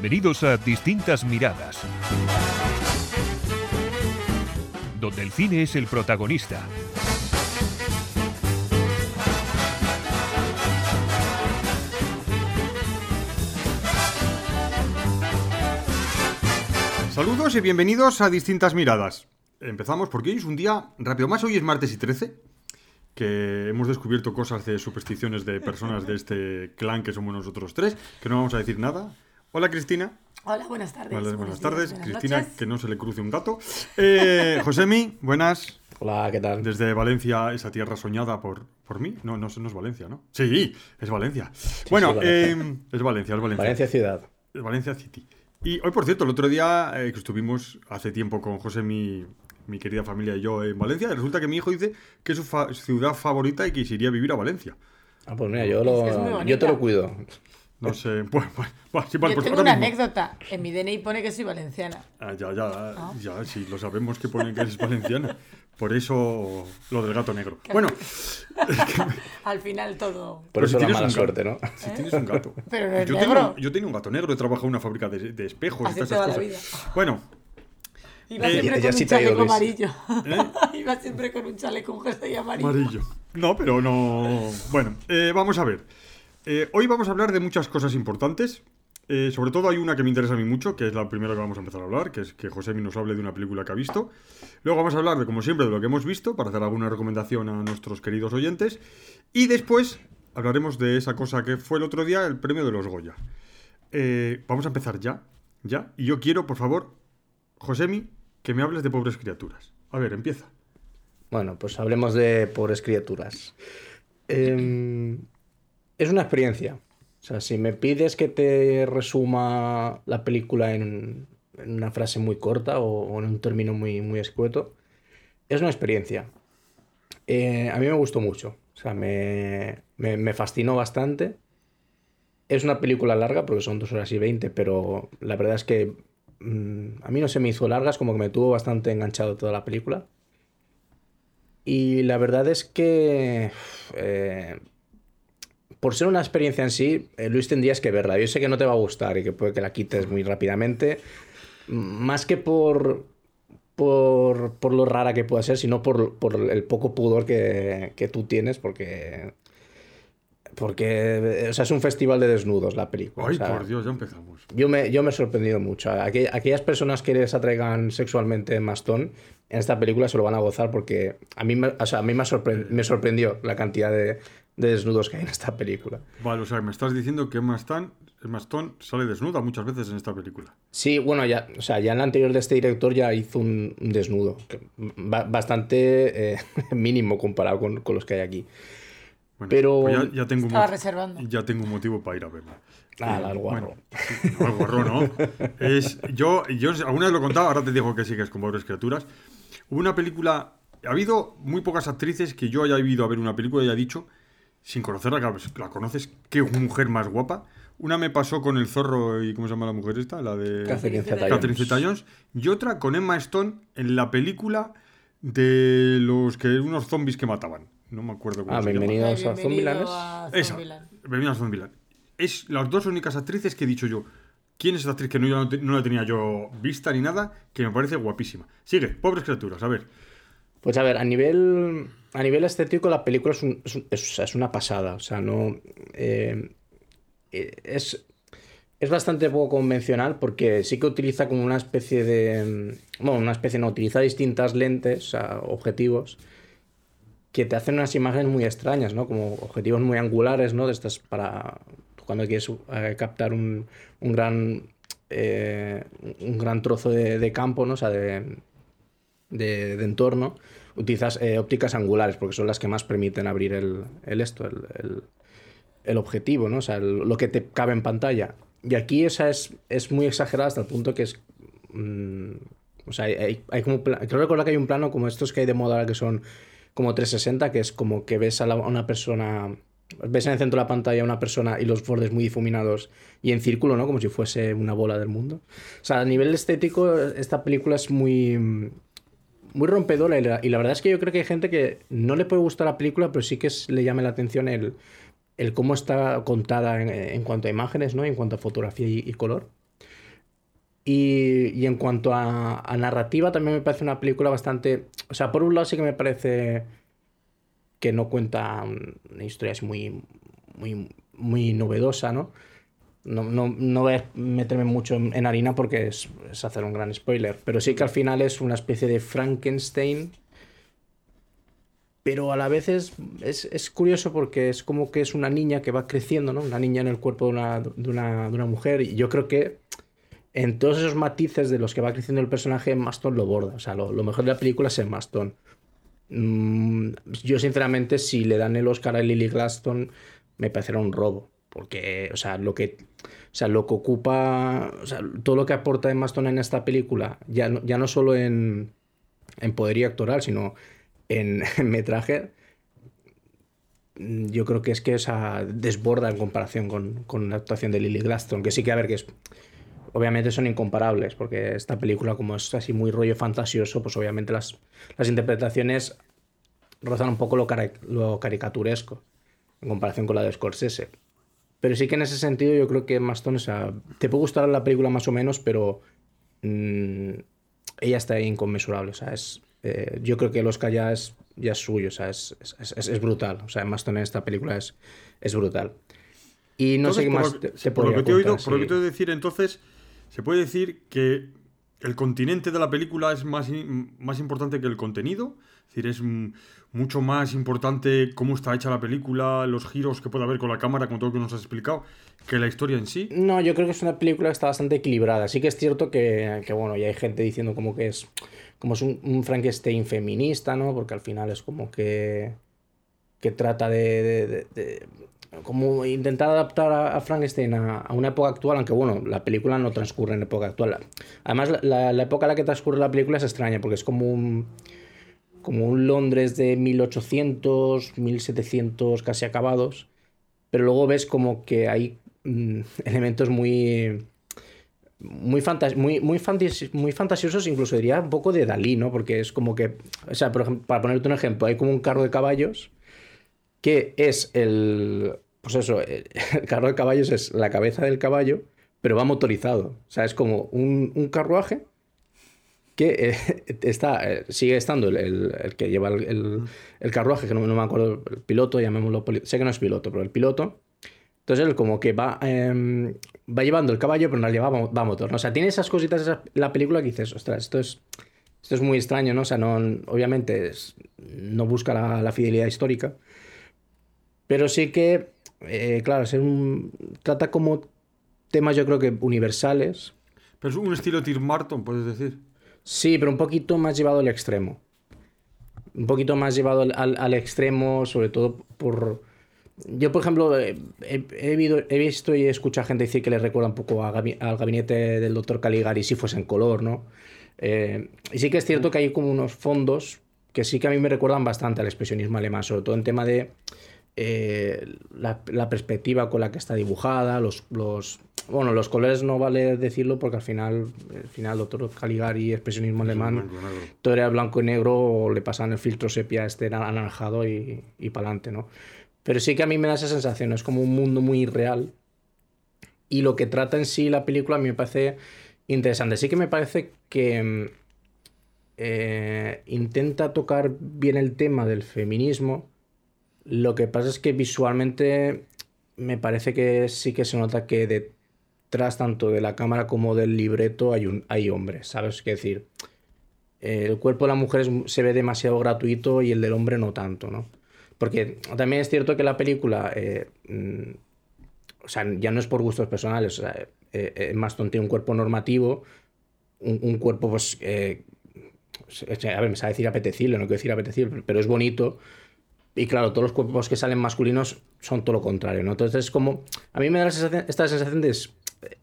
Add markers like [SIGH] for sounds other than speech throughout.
Bienvenidos a Distintas Miradas, donde el cine es el protagonista. Saludos y bienvenidos a Distintas Miradas. Empezamos porque hoy es un día rápido más, hoy es martes y 13, que hemos descubierto cosas de supersticiones de personas de este clan que somos nosotros tres, que no vamos a decir nada. Hola Cristina. Hola, buenas tardes. Buenas, tardes. días, buenas Cristina, noches. que no se le cruce un gato. Eh, [LAUGHS] Josemi, buenas. Hola, ¿qué tal? Desde Valencia, esa tierra soñada por, por mí. No, no, no es Valencia, ¿no? Sí, es Valencia. bueno, sí, Valencia. eh, es Valencia, es Valencia. Valencia Ciudad. Es Valencia City. Y hoy, por cierto, el otro día eh, que estuvimos hace tiempo con José, mi, mi querida familia y yo en Valencia, resulta que mi hijo dice que es su fa- ciudad favorita y que se iría a vivir a Valencia. Ah, pues mira, yo, Es que es muy lo, yo te lo cuido. No sé, [LAUGHS] pues, pues, pues, sí, vale, Yo pues tengo una mismo. anécdota. En mi DNI pone que soy valenciana. Ah, ya, ya, ya, sí, lo sabemos que ponen que eres valenciana. Por eso lo del gato negro. Bueno, [LAUGHS] Al final todo. Por Pero eso si la tienes mala un suerte, ¿no? si tienes un gato. [LAUGHS] Pero no yo, negro. tengo, yo tenía un gato negro, he trabajado en una fábrica de, de espejos y Así todas te esas va la cosas. Bueno, Iba Eh, siempre ya con sí un chaleco amarillo. Iba siempre con un chaleco un jersey amarillo. Amarillo. No, pero no. Bueno, eh, vamos a ver. Eh, hoy vamos a hablar de muchas cosas importantes. Eh, sobre todo hay una que me interesa a mí mucho, que es la primera que vamos a empezar a hablar, que es que José nos hable de una película que ha visto. Luego vamos a hablar de, como siempre, de lo que hemos visto, para hacer alguna recomendación a nuestros queridos oyentes. Y después hablaremos de esa cosa que fue el otro día, el premio de los Goya. Eh, vamos a empezar ya, ya. Y yo quiero, por favor, Josemi, que me hables de pobres criaturas. A ver, empieza. Bueno, pues hablemos de pobres criaturas. Em, es una experiencia. O sea, si me pides que te resuma la película en, una frase muy corta o, en un término muy, muy escueto, es una experiencia. Eh, a mí me gustó mucho. O sea, me, me- fascinó bastante. Es una película larga porque son dos horas y veinte, pero la verdad es que mm, a mí no se me hizo larga, es como que me tuvo bastante enganchado toda la película. Y la verdad es que, eh, por ser una experiencia en sí, eh, Luis tendrías que verla. Yo sé que no te va a gustar y que puede que la quites muy rápidamente, m- más que por, por, por lo rara que pueda ser, sino por, por el poco pudor que, que tú tienes, porque... Porque, o sea, es un festival de desnudos la película. Ay, o sea, por Dios, ya empezamos. yo me, yo me he sorprendido mucho. Aquell- aquellas personas que les atraigan sexualmente mastón, en esta película se lo van a gozar porque a mí, me, o sea, a mí me, sorpre- me sorprendió la cantidad de, de desnudos que hay en esta película. Vale, o sea, me estás diciendo que Emma Stone, Emma Stone sale desnuda muchas veces en esta película. Sí, bueno, ya, o sea, ya en la anterior de este director ya hizo un, un desnudo, que ba- bastante eh, [LAUGHS] mínimo comparado con, con los que hay aquí. Bueno, Pero- pues ya, ya tengo un Estaba reservando. ya tengo un motivo para ir a verla. Ah, Eh, al guarro. Bueno, no, al guarro no. Es, yo, yo alguna vez lo he contado, ahora te digo que sí que es con pobres criaturas. Hubo una película. Ha habido muy pocas actrices que yo haya ido a ver una película y haya dicho, sin conocerla, que la conoces, qué mujer más guapa. Una me pasó con el zorro y ¿cómo se llama la mujer esta? La de Catherine Zeta-Jones. Y otra con Emma Stone en la película de los que unos zombies que mataban. No me acuerdo cómo Ah, se llama. bienvenidos a Bienvenido Zombieland. Esa. Bienvenidos a Zombieland. Es las dos únicas actrices que he dicho yo. ¿Quién es esta actriz que no, no la tenía yo vista ni nada? Que me parece guapísima. Sigue, pobres criaturas, a ver. Pues a ver, a nivel, a nivel estético la película es, un- es es- una pasada. O sea, no... eh, eh, es, es bastante poco convencional porque sí que utiliza como una especie de... Bueno, una especie no, utiliza distintas lentes, objetivos, que te hacen unas imágenes muy extrañas, ¿no? Como objetivos muy angulares, ¿no? De estas para... Cuando quieres eh, captar un, un gran... eh, un gran trozo de, de campo, ¿no? O sea, de, de, de entorno, utilizas eh, ópticas angulares, porque son las que más permiten abrir el, el esto, el, el- el objetivo, ¿no? O sea, lo que te cabe en pantalla. Y aquí esa es, es muy exagerada hasta el punto que es. mm, o sea, hay, hay como. Creo recordar que hay un plano como estos que hay de moda ahora que son como 360, que es como que ves a, la- a una persona. Ves en el centro de la pantalla a una persona y los bordes muy difuminados y en círculo, ¿no? Como si fuese una bola del mundo. O sea, a nivel estético, esta película es muy muy rompedora y la, y verdad es que yo creo que hay gente que no le puede gustar la película, pero sí que le llama la atención el, el cómo está contada en, en cuanto a imágenes, ¿no? En cuanto a fotografía y, y color. Y, y en cuanto a, narrativa, también me parece una película bastante. O sea, por un lado sí que me parece que no cuenta una historia muy, muy, muy novedosa, ¿no? No, no, no voy a meterme mucho en, harina porque es, es hacer un gran spoiler, pero sí que al final es una especie de Frankenstein, pero a la vez es, es, es curioso porque es como que es una niña que va creciendo, ¿no? Una niña en el cuerpo de una, de una, de una mujer y yo creo que en todos esos matices de los que va creciendo el personaje, Maston lo borda. O sea, lo, lo mejor de la película es el Maston. Mm, yo, sinceramente, si le dan el Oscar a Lily Glaston, me parecerá un robo. Porque, o sea, lo que, o sea, lo que ocupa, o sea, todo lo que aporta Emma Stone en esta película, ya no, ya no solo en, en poderío actoral, sino [LAUGHS] en, metraje, mm, yo creo que es que esa desborda en comparación con, con la actuación de Lily Glaston, que sí que a ver que es, obviamente son incomparables, porque esta película como es así muy rollo fantasioso, pues obviamente las, las interpretaciones rozan un poco lo, lo caricaturesco en comparación con la de Scorsese. Pero sí que en ese sentido yo creo que Maston, o sea, te puede gustar la película más o menos, pero mm, ella está ahí inconmensurable. O sea, es, eh, yo creo que el Oscar ya es, ya es suyo, o sea, es, es, brutal. O sea, Maston en esta película es, es brutal. Y no sé qué más te, te por lo que te he oído, por lo que te he oído decir, entonces, se puede decir que el continente de la película es más, más importante que el contenido. Es decir, es mucho más importante cómo está hecha la película, los giros que puede haber con la cámara, con todo lo que nos has explicado, que la historia en sí. No, yo creo que es una película que está bastante equilibrada. Sí que es cierto que, que, bueno, ya hay gente diciendo como que es como es un, Frankenstein feminista, ¿no? Porque al final es como que que trata de, de- de- como intentar adaptar a, Frankenstein a, una época actual, aunque bueno, la película no transcurre en época actual. Además, la- la época en la que transcurre la película es extraña, porque es como un como un Londres de 1800, 1700 casi acabados, pero luego ves como que hay mm, [LAUGHS] elementos muy muy, fantas muy, muy, fantas- muy fantasiosos, incluso diría un poco de Dalí, ¿no? Porque es como que, o sea, por ejemplo, para ponerte un ejemplo, hay como un carro de caballos que es el, pues eso, [LAUGHS] el carro de caballos es la cabeza del caballo, pero va motorizado. O sea, es como un, un carruaje que eh, [LAUGHS] está, eh, sigue estando el, el- el que lleva el, el- carruaje, que no, no me acuerdo, el piloto, llamémoslo, sé que no es piloto, pero el piloto. Entonces él como que va, em, va llevando el caballo, pero en realidad va, va a motor. ¿no? O sea, tiene esas cositas esa- la película que dices, ostras, esto es, esto es muy extraño, ¿no? O sea, no, obviamente es- no busca la, la fidelidad histórica, pero sí que, eh, claro, es un, trata como temas yo creo que universales, Pero es un estilo Tim Martin, puedes decir. Sí, pero un poquito más llevado al extremo. Un poquito más llevado al, al- extremo, sobre todo por... Yo, por ejemplo, eh, he, he visto y he escuchado gente decir que le recuerda un poco a al gabinete del doctor Caligari si fuese en color, ¿no? Eh, y sí que es cierto que hay como unos fondos que sí que a mí me recuerdan bastante al expresionismo alemán, sobre todo en tema de eh, la, la perspectiva con la que está dibujada, los, los, bueno, los colores no vale decirlo porque al final, al final doctor Caligari, expresionismo alemán, todo era blanco y negro o le pasan el filtro sepia este anaranjado y, y para adelante, ¿no? Pero sí que a mí me da esa sensación, es como un mundo muy real y lo que trata en sí la película a mí me parece interesante. Sí que me parece que mm, eh, intenta tocar bien el tema del feminismo. Lo que pasa es que visualmente me parece que sí que se nota que detrás tanto de la cámara como del libreto hay, un, hay hombres, ¿sabes? qué decir, el cuerpo de la mujer se ve demasiado gratuito y el del hombre no tanto, ¿no? Porque también es cierto que la película, eh, mm, o sea, ya no es por gustos personales, o sea, eh, eh, Maston tiene un cuerpo normativo, un, un cuerpo, pues, eh, a ver, me sabe decir apetecible, no quiero decir apetecible, pero es bonito. Y claro, todos los cuerpos que salen masculinos son todo lo contrario, ¿no? Entonces es como, a mí me da esta sensación de,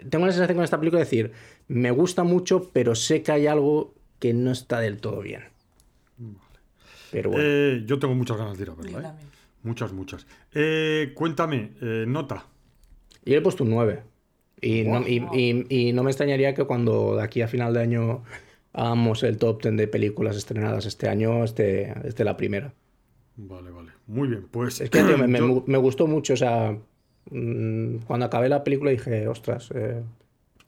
tengo la sensación con esta película de decir, me gusta mucho, pero sé que hay algo que no está del todo bien. Pero bueno. Eh, yo tengo muchas ganas de ir a verla, ¿eh? Muchas, muchas. Eh, cuéntame, eh, nota. Yo le he puesto un 9. Y, no, y, y- y no me extrañaría que cuando de aquí a final de año hagamos el top 10 de películas estrenadas este año, esté, esté la primera. Vale, vale. Muy bien, pues. Es que tío, me, me [CLEARS THROAT] gustó mucho, o sea, mm, cuando acabé la película dije, ostras, eh,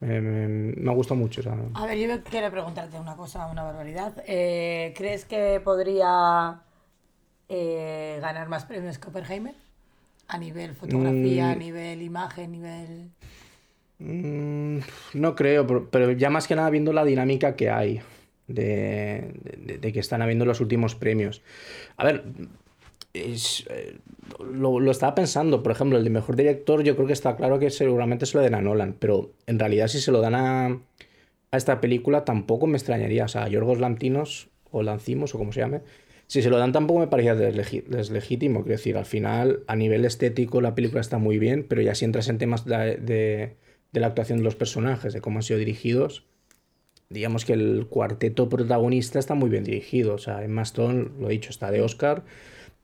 Me, me, me ha gustado mucho. o sea, A ver, yo quiero preguntarte una cosa, una barbaridad. Eh, ¿Crees que podría eh, ganar más premios que Oppenheimer? A nivel fotografía, a Mm. nivel imagen, a nivel... Mm, no creo, pero, pero ya más que nada viendo la dinámica que hay de, de- de que están habiendo los últimos premios. A ver, eh, lo, lo estaba pensando, por ejemplo, el de mejor director, yo creo que está claro que seguramente se lo den a Nolan, pero en realidad si se lo dan a, a esta película tampoco me extrañaría. O sea, a Yorgos Lantimos o Lancimos o como se llame. Si se lo dan tampoco me parecía deslegítimo. Quiero decir, al final, a nivel estético, la película está muy bien, pero ya si entras en temas de, de- la actuación de los personajes, de cómo han sido dirigidos, digamos que el cuarteto protagonista está muy bien dirigido. O sea, Emma Stone, lo he dicho, está de Oscar.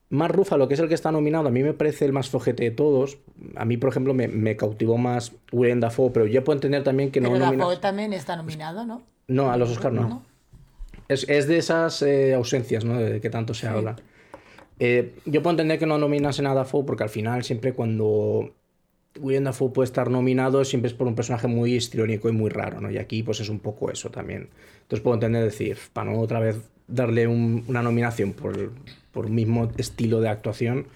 Más Ruffalo, que es el que está nominado, a mí me parece el más flojete de todos. A mí, por ejemplo, me, me cautivó más Willem Dafoe, pero yo puedo entender también que no Pero nominas- Dafoe también está nominado, ¿no? No, a los Oscar no. Es, es de esas eh, ausencias, ¿no? De que tanto se habla. Eh, yo puedo entender que no nominasen a Dafoe porque al final siempre cuando William Dafoe puede estar nominado siempre es por un personaje muy histriónico y muy raro, ¿no? Y aquí pues es un poco eso también. Entonces puedo entender decir, para no otra vez darle un- una nominación por, por un mismo estilo de actuación,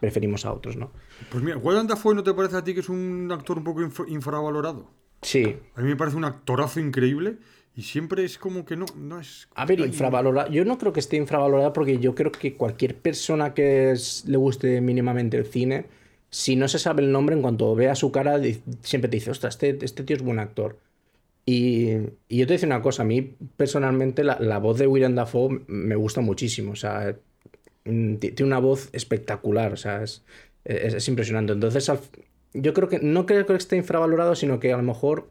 preferimos a otros, ¿no? Pues mira, Willem Dafoe, ¿no te parece a ti que es un actor un poco infra- infravalorado? Sí. A mí me parece un actorazo increíble y siempre es como que no, no es... A ver, infravalorado. Yo no creo que esté infravalorado porque yo creo que cualquier persona que es- le guste mínimamente el cine, si no se sabe el nombre, en cuanto vea su cara, siempre te dice, ostras, este, este tío es buen actor. Y, y yo te digo una cosa, a mí personalmente la, la voz de William Dafoe me gusta muchísimo. O sea, tiene una voz espectacular, o sea, es, es- es impresionante. Entonces, yo creo que no creo que esté infravalorado, sino que a lo mejor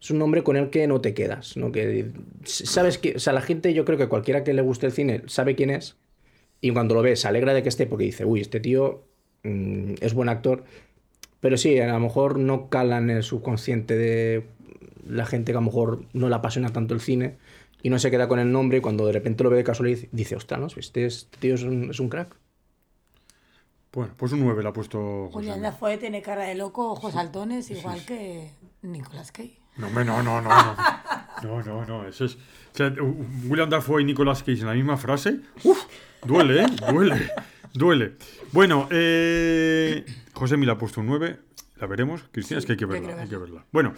es un nombre con el que no te quedas, ¿no? Que sabes que, o sea, la gente, yo creo que cualquiera que le guste el cine sabe quién es y cuando lo ve se alegra de que esté porque dice, uy, este tío mm, es buen actor, pero sí, a lo mejor no calan en el subconsciente de la gente que a lo mejor no le apasiona tanto el cine y no se queda con el nombre y cuando de repente lo ve de casualidad dice, ostras, ¿no? Este, es- este tío es un, es un crack. Bueno, pues un 9 le ha puesto José. Julián Dafoe tiene cara de loco, ojos saltones, igual que Nicolas Cage. No, hombre, no, no, no, no. No, no, no, eso es... O sea, William Dafoe y Nicolas Cage en la misma frase. Uf, duele, ¿eh? Duele, duele. Bueno, eh... José me le ha puesto un 9. La veremos. Cristina, Sí, es que hay que verla, hay que verla. Bueno,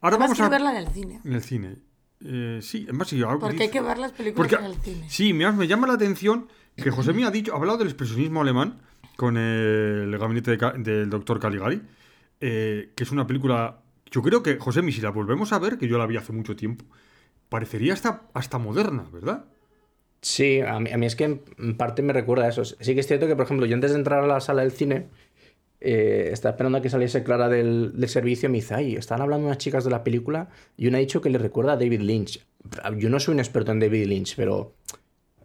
ahora Además vamos a... verla en el cine. En el cine. Eh, sí, además sí. ahora Porque dice- hay que ver las películas Porque- en el cine. Sí, me, me llama la atención que [CLEARS THROAT] José me ha dicho, ha hablado del expresionismo alemán con el gabinete de del doctor Caligari, eh, que es una película. Yo creo que, José, si la volvemos a ver, que yo la vi hace mucho tiempo, parecería hasta, hasta moderna, ¿verdad? Sí, a mí, a mí es que en- en parte me recuerda a eso. Sí que es cierto que, por ejemplo, yo antes de entrar a la sala del cine, eh, estaba esperando a que saliese Clara del, servicio y me dice, ay, estaban hablando unas chicas de la película y una ha dicho que le recuerda a David Lynch. Yo no soy un experto en David Lynch, pero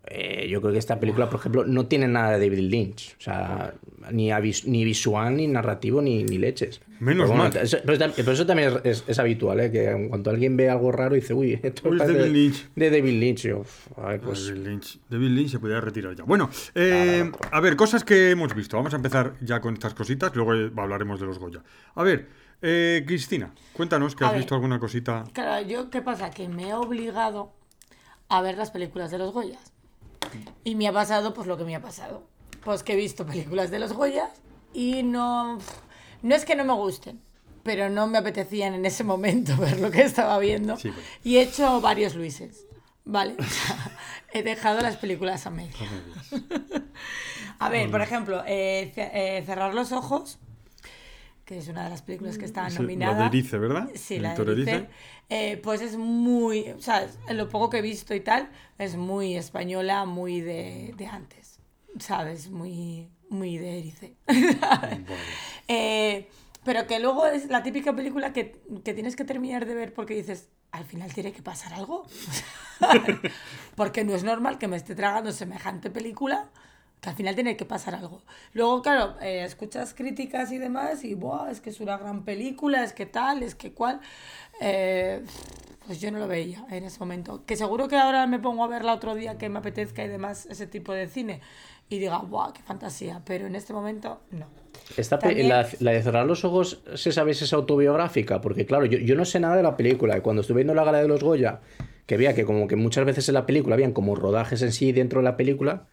eh, yo creo que esta película, por ejemplo, no tiene nada de David Lynch. O sea, ni, avis- ni visual, ni narrativo, ni, ni leches. Menos Pero bueno, mal. eso- pero, eso también es, es- es habitual, ¿eh? que en cuanto alguien ve algo raro dice, uy, [LAUGHS] esto Uy, es David Lynch. de David Lynch. Yo, "Uf, a ver, pues... David Lynch. David Lynch se podría retirar ya. Bueno, eh, a ver, cosas que hemos visto. Vamos a empezar ya con estas cositas, luego eh, hablaremos de los Goya. A ver, eh, Cristina, cuéntanos que A has ver. visto alguna cosita. Claro, yo, ¿qué pasa? Que me he obligado a ver las películas de los Goyas. Y me ha pasado, pues lo que me ha pasado. Pues que he visto películas de los Goyas y no. No es que no me gusten, pero no me apetecían en ese momento [LAUGHS] ver lo que estaba viendo. Sí, pues. Y he hecho varios Luises. ¿Vale? [LAUGHS] He dejado las películas a medio. [LAUGHS] A ver, por ejemplo, eh, eh, Cerrar los ojos, que es una de las películas que está nominada. La de Erice, ¿verdad? Sí, la de Erice. Eh, pues es muy, o sea, lo poco que he visto y tal, es muy española, muy de, de antes, ¿sabes? Muy, muy de Erice. [LAUGHS] Eh, pero que luego es la típica película que, que tienes que terminar de ver porque dices, al final tiene que pasar algo. [LAUGHS] porque no es normal que me esté tragando semejante película que al final tiene que pasar algo. Luego, claro, eh, escuchas críticas y demás y, Buah, es que es una gran película, es que tal, es que cual. Eh, pues yo no lo veía en ese momento. Que seguro que ahora me pongo a verla otro día que me apetezca y demás ese tipo de cine y diga, ¡guau, qué fantasía! Pero en este momento, no. Esta También- la, la de cerrar los ojos, ¿se sabe si es autobiográfica? Porque claro, yo, yo no sé nada de la película. Cuando estuve viendo la gala de los Goya, que veía que como que muchas veces en la película habían como rodajes en sí dentro de la película,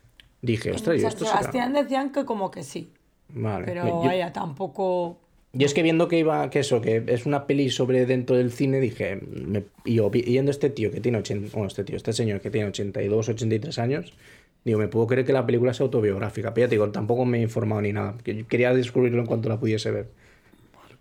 dije, ostras, ¿y San esto será? Sebastián decían que como que sí, Vale. pero yo, vaya, tampoco... yo es que viendo que iba, que eso, que es una peli sobre dentro del cine, dije, me- y yo viendo este tío que tiene 80, bueno, este tío, este señor que tiene 82, 83 años, digo, me puedo creer que la película sea autobiográfica. Pero ya te digo, tampoco me he informado ni nada. que quería descubrirlo en cuanto la pudiese ver.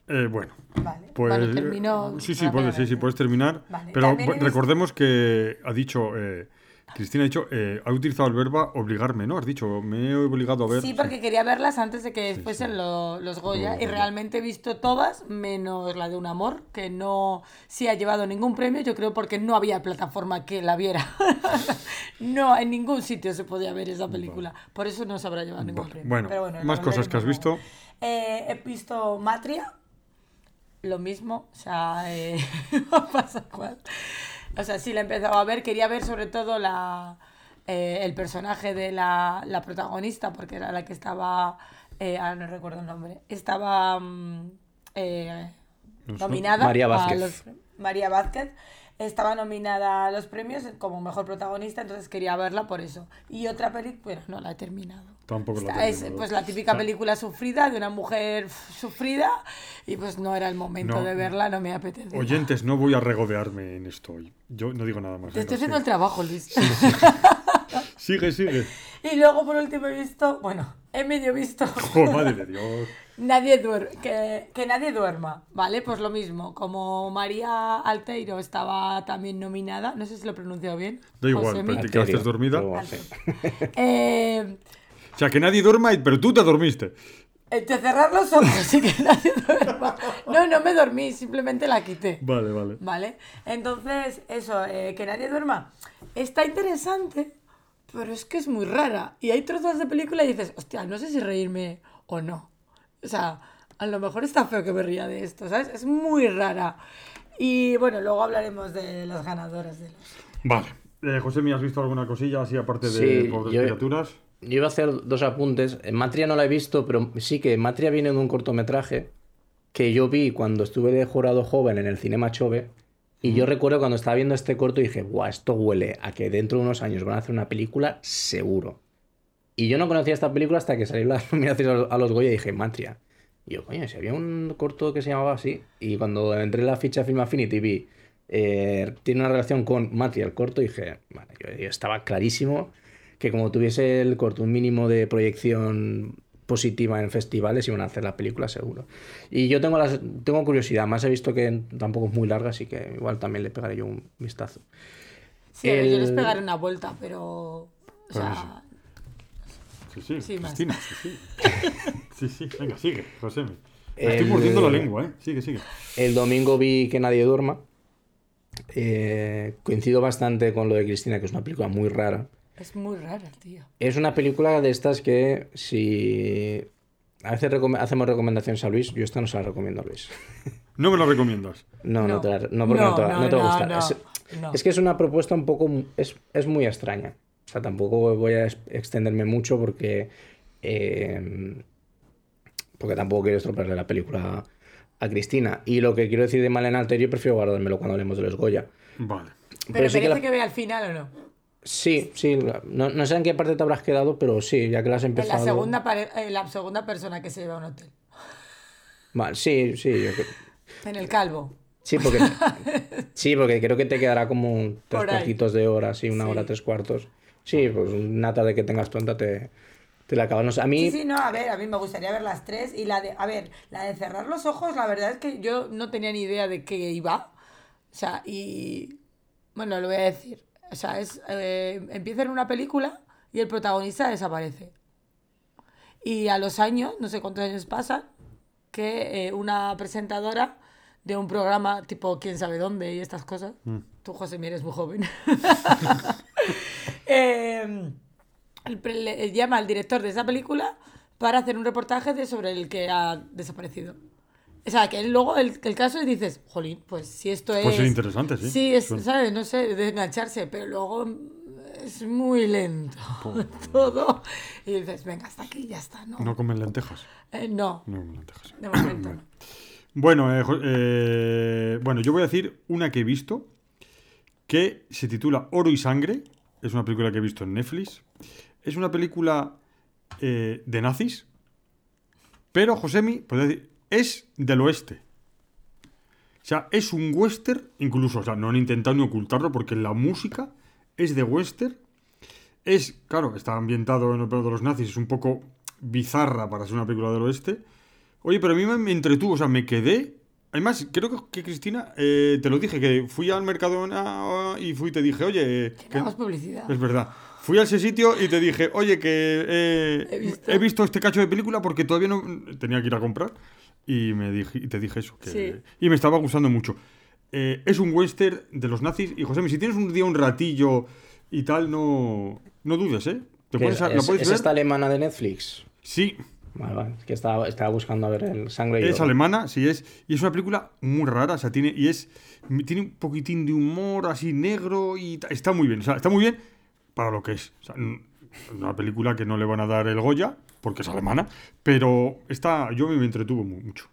Eh, bueno, Vale, pues. Bueno, termino Sí, sí, puedes, sí, sí, puedes terminar. Vale, Pero también recordemos que ha dicho. eh, Cristina ha dicho. eh, ha utilizado el verbo obligarme, ¿no? Has dicho, me he obligado a ver. Sí, porque quería verlas antes de que fuesen sí. lo- los Goya Los y realmente he visto todas, menos la de Un Amor, que no sí ha llevado ningún premio, yo creo porque no había plataforma que la viera. [LAUGHS] no, en ningún sitio se podía ver esa película, por eso no se habrá llevado ningún Vale. premio. Bueno, Pero bueno, más cosas que has visto. Eh, he visto Matria, lo mismo, o sea, eh, [LAUGHS] pasa cual. O sea, sí la he empezado a ver, quería ver sobre todo la, eh, el personaje de la, la protagonista, porque era la que estaba, eh, ahora no recuerdo el nombre, estaba mm, eh, nominada María a Vázquez. los- María Vázquez. Estaba nominada a los premios como mejor protagonista, entonces quería verla por eso. Y otra película, no la he terminado. Tampoco la Está- es, terminado. pues la típica película sufrida de una mujer sufrida y pues no era el momento No. de verla, no me apetecía. Oyentes, no voy a regodearme en esto hoy. Yo no digo nada más. Te estoy haciendo el trabajo, Luis. [LAUGHS] Sigue, sigue. y luego por último he visto, bueno, he medio visto [LAUGHS] Oh, [LAUGHS] madre de Dios. nadie duer que, que nadie duerma, ¿vale? Pues lo mismo, como María Alteiro estaba también nominada, no sé si lo he pronunciado bien. Da igual, pero te quedaste dormida. Eh, sea, que nadie duerma, pero tú te dormiste. entre cerrar los ojos [LAUGHS] y que nadie duerma. No, no me dormí, simplemente la quité. Vale, vale. ¿Vale? Entonces, eso, eh, que nadie duerma, está interesante, pero es que es muy rara. Y hay trozos de película y dices, hostia, no sé si reírme o no. O sea, a lo mejor está feo que me ría de esto, ¿sabes? Es muy rara. Y bueno, luego hablaremos de las ganadoras de los... Vale. Eh, José, ¿me has visto alguna cosilla así aparte de Sí, pobres yo- criaturas? Yo iba a hacer dos apuntes. En Matria no la he visto, pero sí que Matria viene de un cortometraje que yo vi cuando estuve de jurado joven en el Cinema Chove. Y yo recuerdo cuando estaba viendo este corto y dije, guau, esto huele a que dentro de unos años van a hacer una película seguro. Y yo no conocía esta película hasta que salieron las [LAUGHS] nominaciones a los- a los Goya y dije, Matria. Y yo, coño, si había un corto que se llamaba así. Y cuando entré en la ficha Film Affinity vi, eh, tiene una relación con Matria, el corto, y dije, vale, yo, yo estaba clarísimo que como tuviese el corto un mínimo de proyección positiva en festivales iban a hacer la película seguro. Y yo tengo las, tengo curiosidad, más he visto que tampoco es muy larga, así que igual también le pegaré yo un vistazo. Sí, a ver, yo les El- pegaré una vuelta, pero... O sea, Sí, sí, Sí, más. Cristina, sí, sí. [LAUGHS] Sí, sí, venga, sigue, José. Me estoy El- mordiendo la lengua, ¿eh? Sigue, sigue. El domingo vi Que Nadie Duerma. Eh, coincido bastante con lo de Cristina, que es una película muy rara. Es muy rara, tío. Es una película de estas que si a veces hacemos recomendaciones a Luis, yo esta no se la recomiendo a Luis. [LAUGHS] No me lo recomiendas. No, no, No. te, la- no, porque no, te, va- No, no te va a no, gustar. no, es, no. es que es una propuesta un poco... Es, es muy extraña. O sea, tampoco voy a extenderme mucho porque... eh, porque tampoco quiero estropearle la película a Cristina. Y lo que quiero decir de Malena Alterio prefiero guardármelo cuando hablemos de los Goya. Vale. Pero, sí que la- que vea el final o no. Sí, sí. No, no sé en qué parte te habrás quedado, pero sí, ya que la has En empezado... la segunda, pare- en la segunda persona que se lleva a un hotel. Vale, sí, sí. yo creo- En el calvo. Sí, porque, [LAUGHS] sí, porque creo que te quedará como un tres cuartitos de hora, sí, una Sí. hora, tres cuartos. Sí, pues una tarde que tengas tonta te, te la acabas. No sé, a mí, Sí, sí, no, a ver, a mí me gustaría ver las tres y la de, a ver, la de cerrar los ojos, la verdad es que yo no tenía ni idea de qué iba. O sea, y bueno, lo voy a decir. O sea, es eh, empieza en una película y el protagonista desaparece. Y a los años, no sé cuántos años pasan, que eh, una presentadora de un programa tipo quién sabe dónde y estas cosas. Tú, José, eres muy joven. [LAUGHS] Eh, le- llama al director de esa película para hacer un reportaje de sobre el que ha desaparecido. O sea, que luego el, el caso es dices, jolín, pues si esto es... Pues es interesante, sí. Sí, es. ¿sabes? No sé, de engancharse, pero luego es muy lento [LAUGHS] todo. Y dices, venga, hasta aquí, ya está, ¿no? No comen lentejas. Eh, no, No comen lentejas. de momento no. Bueno, eh, eh, bueno, yo voy a decir una que he visto que se titula Oro y Sangre. Es una película que he visto en Netflix. Es una película de nazis. Pero, Josemi, podría decir, es del oeste. O sea, es un western, incluso, o sea, no han intentado ni ocultarlo porque la música es de western. Es, claro, está ambientado en el pedo de los nazis, es un poco bizarra para ser una película del oeste. Oye, pero a mí me, entretuvo, o sea, me quedé. Además, creo que, que Cristina, eh, te lo dije, que fui al Mercadona y fui y te dije, oye, que- Hagamos publicidad. es verdad. Fui a ese sitio y te dije, oye, que eh, He visto. he visto este cacho de película porque todavía no tenía que ir a comprar. Y, me dije, y te dije eso. Que, Sí. Y me estaba gustando mucho. Eh, es un western de los nazis. Y José, si tienes un día un ratillo y tal, no, no dudes, ¿eh? ¿Te es, a- ¿La es- puedes es ver? esta alemana de Netflix. Sí, Vale, vale. Es que estaba, estaba buscando a ver el sangre y es oro. alemana, sí es. Y es una película muy rara, o sea, tiene, y es, tiene un poquitín de humor así negro y está muy bien. O sea, está muy bien para lo que es. O sea, n- una película que no le van a dar el Goya, porque es alemana, pero está, yo me, entretuvo mu- mucho.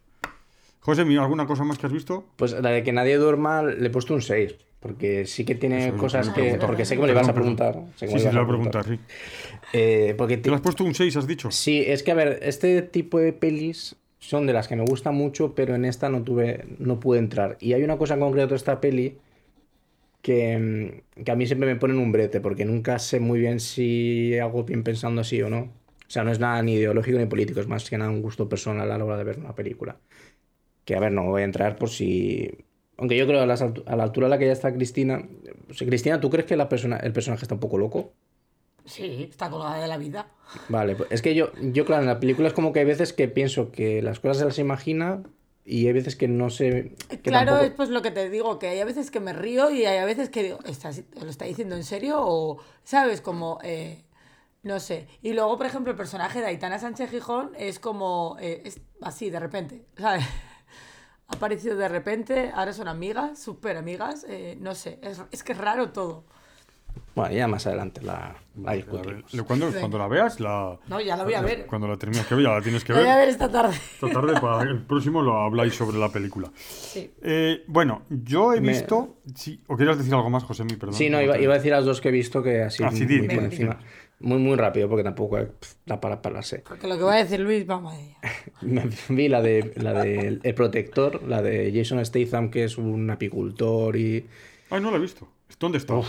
José, ¿mi- ¿alguna cosa más que has visto? Pues la de que nadie duerma le he puesto un 6. Porque sí que tiene Eso es cosas lo que. que- Porque sé que me lo ibas a preguntar. Sí, sí, te lo voy a preguntar, sí. Eh, porque ¿Te ti- le has puesto un 6, has dicho? Sí, es que a ver, este tipo de pelis son de las que me gustan mucho, pero en esta no tuve, no pude entrar. Y hay una cosa en concreto de esta peli que, mm, que a mí siempre me ponen un brete, porque nunca sé muy bien si hago bien pensando así o no. O sea, no es nada ni ideológico ni político, es más que nada un gusto personal a la hora de ver una película. Que a ver, no voy a entrar por si. Aunque yo creo a, las altu- a la altura a la que ya está Cristina. Cristina, ¿tú crees que la persona, el personaje está un poco loco? Sí, está colgada de la vida. Vale, pues es que yo, yo, claro, en la película es como que hay veces que pienso que las cosas se las imagina y hay veces que no sé. Que claro, tampoco- es pues lo que te digo, que hay a veces que me río y hay a veces que digo, ¿estás, ¿lo está diciendo en serio? O, ¿sabes? Como, eh, no sé. Y luego, por ejemplo, el personaje de Aitana Sánchez Gijón es como, eh, es así, de repente, ¿sabes? [LAUGHS] Ha aparecido de repente, ahora son amigas, súper amigas, eh, no sé, es, es que es raro todo. Bueno, ya más adelante la, la A discutimos. ver, Cuando, cuando la veas, la, No, ya la voy a ver. cuando la termines que ver, ya la tienes que La voy a ver. ver esta tarde. Esta tarde, para el próximo, lo habláis sobre la película. Sí. Eh, bueno, yo he Me- visto. Sí, ¿O querías decir algo más, José? Mi perdón. Sí, no, iba, iba a decir las dos que he visto que así, Ah, muy por encima. Muy, muy rápido, porque tampoco da para pararse. Porque lo que va a decir Luis, vamos a ella. [LAUGHS] Me vi la de la de El Protector, la de Jason Statham, que es un apicultor y... Ay, no la he visto. ¿Dónde está?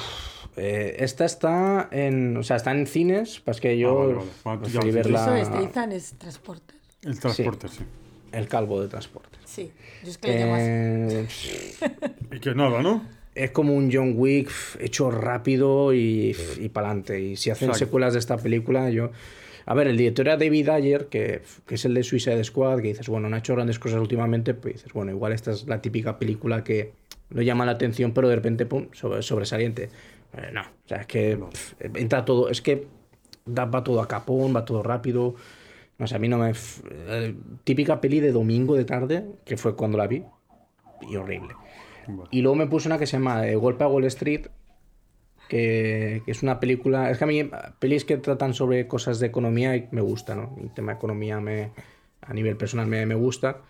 Eh, esta está en... O sea, está en cines, pues que yo Ah, vale, preferí lo dices. Eso verla... es, transporte. El transporte, sí. El calvo de transporte. Sí, yo es que le llamo así. Eh, [LAUGHS] Y que nada, ¿no? Es como un John Wick hecho rápido y, y para adelante. Y si hacen Exacto. secuelas de esta película, yo... A ver, el director era David Ayer, que, que es el de Suicide Squad, que dices, bueno, no ha hecho grandes cosas últimamente, pues dices, bueno, igual esta es la típica película que no llama la atención, pero de repente, pum, sobre- sobresaliente. Eh, no, o sea, es que pf, entra todo, es que da- va todo a capón, va todo rápido. No sé, a mí no me... eh, típica peli de domingo de tarde, que fue cuando la vi, y horrible. Vale. Y luego me puse una que se llama eh, Golpe a Wall Street, que, que es una película. Es que a mí, pelis que tratan sobre cosas de economía y me gusta, ¿no? El tema de economía me, a nivel personal me, me gusta.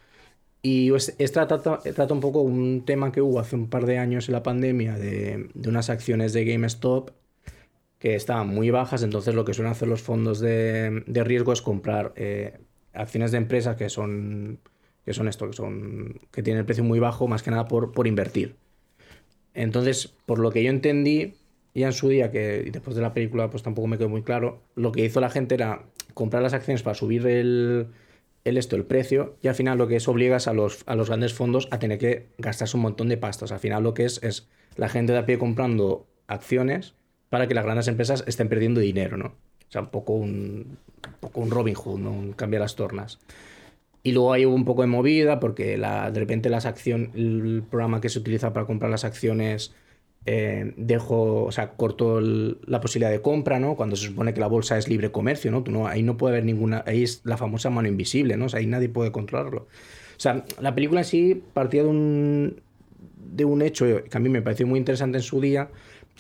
Y es- trata, trata un poco un tema que hubo hace un par de años en la pandemia de, de unas acciones de GameStop que estaban muy bajas, entonces lo que suelen hacer los fondos de, de riesgo es comprar eh, acciones de empresas que son que son esto, que son que tienen el precio muy bajo, más que nada por, por invertir. Entonces, por lo que yo entendí, ya en su día, que después de la película pues tampoco me quedó muy claro, lo que hizo la gente era comprar las acciones para subir el, el esto, el precio, y al final lo que es obligas a los, a los grandes fondos a tener que gastarse un montón de pastas. Al final lo que es es la gente de a pie comprando acciones para que las grandes empresas estén perdiendo dinero, ¿no? O sea, un poco un, un, poco un Robin Hood, ¿no? Un cambiar las tornas. Y luego hay un poco de movida porque la, de repente las acciones, el programa que se utiliza para comprar las acciones eh, dejó, o sea, cortó el- la posibilidad de compra, ¿no? Cuando se supone que la bolsa es libre comercio, ¿no? Tú no ahí no puede haber ninguna, ahí es la famosa mano invisible, ¿no? O sea, ahí nadie puede controlarlo. O sea, la película en sí partía de un, de un hecho que a mí me pareció muy interesante en su día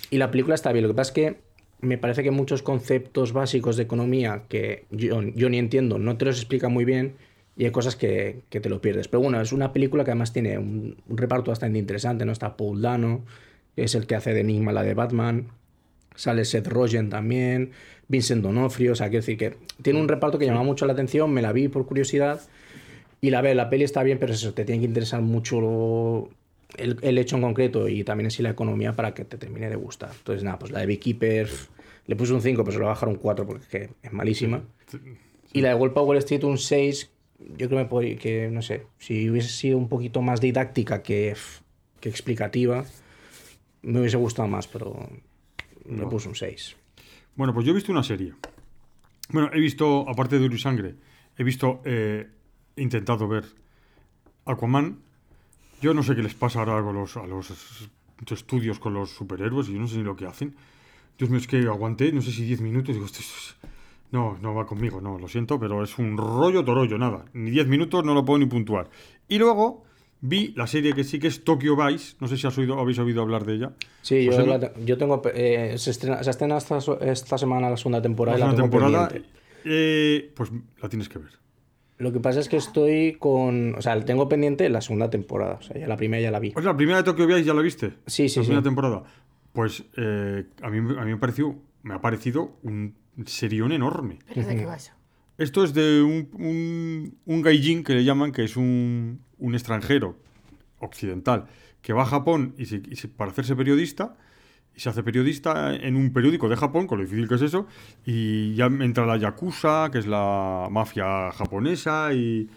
y la película está bien. Lo que pasa es que me parece que muchos conceptos básicos de economía que yo, yo ni entiendo, no te los explica muy bien y hay cosas que, que te lo pierdes. Pero bueno, es una película que además tiene un, un reparto bastante interesante, ¿no? Está Paul Dano, que es el que hace de Enigma la de Batman, sale Seth Rogen también, Vincent D'Onofrio, o sea, quiero decir que tiene un reparto que llama mucho la atención, me la vi por curiosidad y la ve, la peli está bien, pero eso, te tiene que interesar mucho lo- el, el hecho en concreto y también así la economía para que te termine de gustar. Entonces, nada, pues la de Beekeeper le puse un 5, pero se lo voy a bajar un 4 porque es, malísima. Y la de Wolf of Wall Street un 6, yo creo que, me podría- que, no sé, si hubiese sido un poquito más didáctica que, que explicativa, me hubiese gustado más, pero le puse un 6. Bueno, pues yo he visto una serie. Bueno, he visto, aparte de Oro y Sangre, he visto, eh, he intentado ver Aquaman. Yo no sé qué les pasa ahora con los, a los estudios con los superhéroes, y yo no sé ni lo que hacen. Dios mío, es que aguanté, no sé si 10 minutos, digo, esto es- no, no va conmigo, no, lo siento, pero es un rollo torollo, nada. Ni 10 minutos no lo puedo ni puntuar. Y luego vi la serie que sí que es Tokyo Vice, no sé si has oído, habéis oído hablar de ella. Sí, yo, la ¿no? te- yo tengo. eh, se, estrena, se estrena esta, esta semana la segunda temporada la tengo temporada, eh, pues la tienes que ver. Lo que pasa es que estoy con. O sea, tengo pendiente la segunda temporada. O sea, ya la primera ya la vi. O sea, la primera de Tokyo Vice ya la viste. Sí, sí, La primera sí. temporada. Pues eh, a, mí, a mí me pareció, me ha parecido un serión enorme. ¿Pero de qué va eso? Esto es de un, un, un gaijin que le llaman, que es un, un extranjero occidental, que va a Japón y se- y se- para hacerse periodista, y se hace periodista en un periódico de Japón, con lo difícil que es eso, y ya entra la Yakuza, que es la mafia japonesa, y,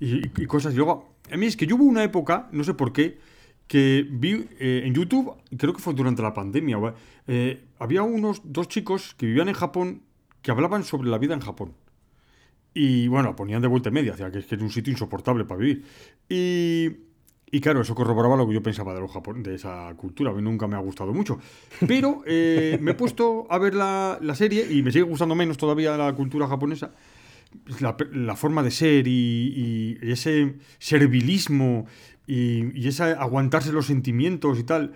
y- y cosas. Y luego, a mí es que yo hubo una época, no sé por qué, que vi eh, en YouTube, creo que fue durante la pandemia, o- eh, había unos dos chicos que vivían en Japón que hablaban sobre la vida en Japón. Y bueno, ponían de vuelta y media, o que es que es un sitio insoportable para vivir. Y, y claro, eso corroboraba lo que yo pensaba de, los Japón, de esa cultura. A mí nunca me ha gustado mucho. Pero eh, me he puesto a ver la, la serie y me sigue gustando menos todavía la cultura japonesa. La, la forma de ser y, y ese servilismo y, y ese aguantarse los sentimientos y tal.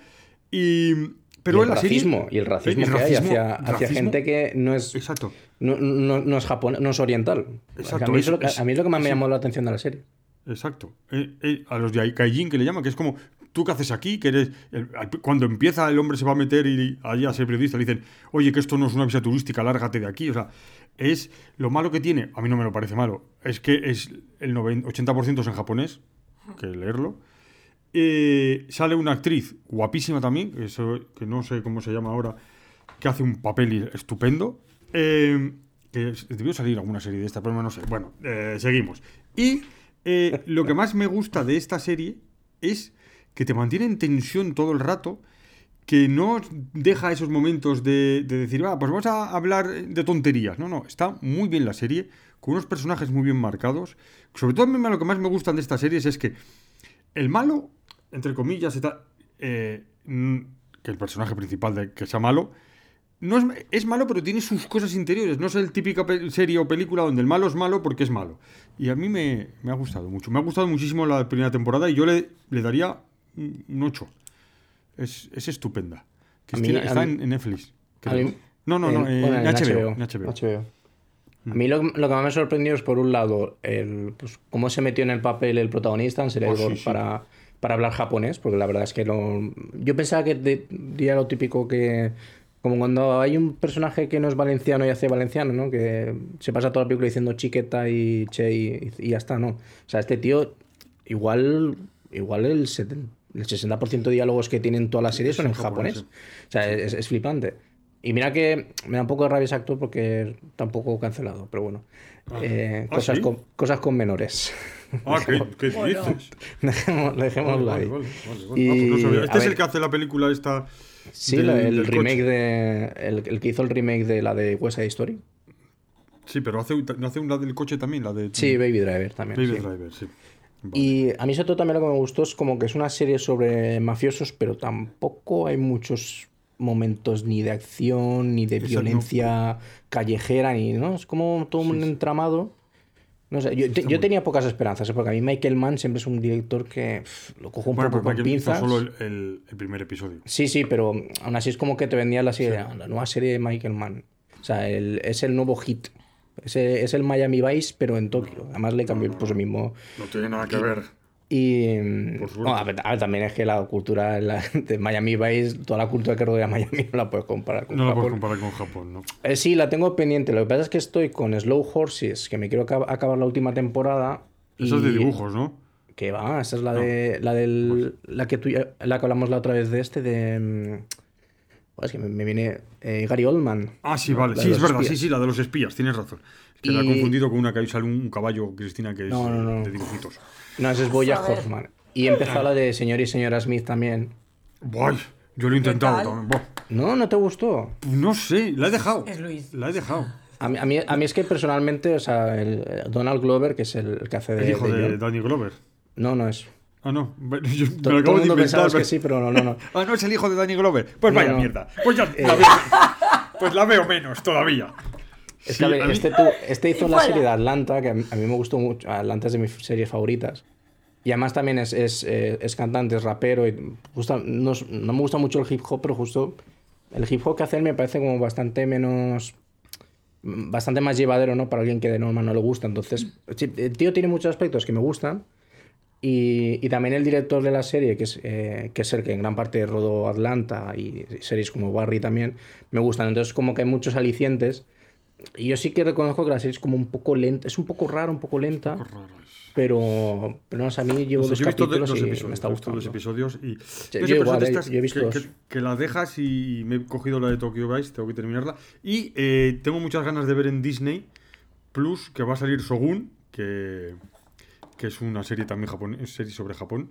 Y, pero y el serie- racismo, y el racismo el que hay hacia, hacia racismo- gente que no es, Exacto. no, no- no es japonés, no es oriental. Exacto, a, mí es- lo que- es- a mí es lo que más me llamó la atención de la serie. Exacto. Eh, eh, a los de Kaijin que le llaman, que es como, ¿tú qué haces aquí? Que eres, el- cuando empieza el hombre se va a meter y allí a ser periodista le dicen, oye, que esto no es una visa turística, lárgate de aquí. O sea, es lo malo que tiene, a mí no me lo parece malo, es que es el 90 80% es en japonés, que leerlo. Eh, sale una actriz guapísima también, que, no sé cómo se llama ahora, que hace un papel estupendo. Eh, debió salir alguna serie de esta, pero no sé. Bueno, eh, seguimos. Y lo que más me gusta de esta serie es que te mantiene en tensión todo el rato, que no deja esos momentos de, de decir, va, pues vamos a hablar de tonterías. No, no, está muy bien la serie, con unos personajes muy bien marcados. Sobre todo lo que más me gustan de estas series es que el malo, entre comillas, y tal, eh, mm, que el personaje principal de que sea malo, no es, es malo, pero tiene sus cosas interiores. No es el típica serie o película donde el malo es malo porque es malo. Y a mí me, me ha gustado mucho. Me ha gustado muchísimo la primera temporada y yo le, le daría un un 8. Es, es estupenda. Cristina, a está mí- en, en Netflix. mí- no, no, no, en- en, bueno, en HBO, HBO, en HBO. HBO. A mí lo, lo que más me ha sorprendido es, por un lado, el, pues, cómo se metió en el papel el protagonista, en Serial Oh, sí, sí. Para, hablar japonés, porque la verdad es que lo, yo pensaba que diría lo típico que... Como cuando hay un personaje que no es valenciano y hace valenciano, ¿no? Que se pasa toda la película diciendo chiqueta y che y, y ya está, ¿no? O sea, este tío, igual, igual el, seten- el 60% de diálogos que tienen toda la serie son en japonés. O sea, es, es flipante. Y mira que me da un poco de rabia ese actor porque está un poco cancelado, pero bueno. Eh, ¿Ah, cosas, sí? con, cosas con menores. Ah, ¿qué, [LAUGHS] qué Bueno. dices? Dejémoslo, dejémoslo Vale, ahí. vale, vale, vale. Y, Ah, pues no Este es ver, el que hace la película esta. Sí, del- el del remake coche. de. El, el que hizo el remake de la de West Side Story. Sí, pero hace, ¿no hace una del coche también, la de. Sí, Baby Driver también. Baby sí. Driver, sí. Vale. Y a mí sobre todo también lo que me gustó es como que es una serie sobre mafiosos, pero tampoco hay muchos momentos ni de acción, ni de violencia callejera, ni, ¿no? Es como todo un entramado No sé, yo, te- yo tenía pocas esperanzas, ¿eh? porque a mí Michael Mann siempre es un director que lo cojo un Bueno, poco con hizo pinzas. solo el, el- el primer episodio. Sí, sí, pero aún así es como que te vendían la serie, la nueva serie de Michael Mann. O sea, el- es el nuevo hit. Es el, es el Miami Vice, pero en Tokio. Además le cambió pues, el mismo... No tiene nada que ver. Y bueno, a, ver, a ver, también es que la cultura la- de Miami Vice, toda la cultura que rodea a Miami no la puedes comparar con No lo puedes Japón. comparar con Japón, ¿no? Eh, sí, la tengo pendiente. Lo que pasa es que estoy con Slow Horses, que me quiero acab- acabar la última temporada. Eso es de dibujos, ¿no? Que va, esa es la de la del la que tú la que hablamos la otra vez de este de mm, es que me, me viene eh, Gary Oldman. Ah, sí, ¿no? vale. La Sí, es verdad. Sí, sí, la de los espías. Tienes razón. Que la he Y- confundido con una que sale un caballo, Cristina, que es No, no, no. de dibujitos. No, ese es Boya. Horseman. Y he empezado la de señor y señora Smith también. Buah, yo lo he intentado también. Buah. No, no te gustó. No sé, la he dejado. Es Luis. La he dejado. A mí, a mí, a mí es que personalmente, o sea, el, eh, Donald Glover, que es el, que hace de, El hijo de de Danny Glover. No, no es. Ah, no. [LAUGHS] Yo me Todo, lo todo acabo el de mundo inventar. pensaba que pero- sí, pero no, no, no. [LAUGHS] Ah, no, es el hijo de Danny Glover. Pues No, vaya no. mierda. Pues ya la veo. Pues la veo menos todavía. Es Sí, que a ver, a mí- este, tú- este hizo la serie de Atlanta, que a mí, a mí me gustó mucho. Atlanta es de mis series favoritas. Y además también es, es, eh, es cantante, es rapero. Y gusta, no, es- no me gusta mucho el hip hop, pero justo el hip hop que hace él me parece como bastante menos. Bastante más llevadero, ¿no? Para alguien que de norma no le gusta. Entonces, el tío tiene muchos aspectos que me gustan. Y, y también el director de la serie, que es, eh, que es el que en gran parte rodó Atlanta y series como Barry también, me gustan. Entonces, como que hay muchos alicientes. Y yo sí que reconozco que la serie es como un poco lenta, es un poco rara, un poco lenta, pero, pero no sé, a mí llevo O sea, dos de- capítulos dos y episodios, me está gustando. dos episodios y yo Yo igual, pero eh, de estas yo he visto que, dos. que- que la dejas y me he cogido la de Tokyo Vice, tengo que terminarla. Y eh, tengo muchas ganas de ver en Disney Plus que va a salir Shogun, que, que es una serie también japon- serie sobre Japón.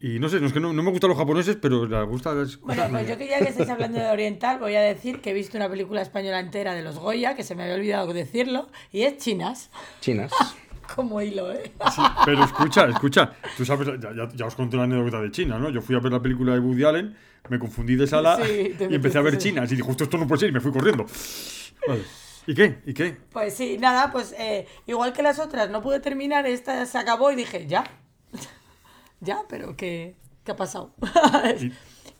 Y no sé, no es que no, no me gustan los japoneses, pero les gusta las Bueno, pues yo que ya que estáis hablando de Oriental, voy a decir que he visto una película española entera de los Goya, que se me había olvidado decirlo, y es Chinas. Chinas. [LAUGHS] Como hilo, ¿eh? Sí, pero escucha, escucha, tú sabes, ya, ya- ya os conté la anécdota de China, ¿no? Yo fui a ver la película de Woody Allen, me confundí de sala Sí, y empecé a ver chinas y dije, justo esto no puede ser y me fui corriendo. Vale. ¿Y qué? ¿Y qué? Pues sí, nada, pues eh, igual que las otras, no pude terminar, esta se acabó y dije, ya. Ya, pero ¿qué, qué ha pasado?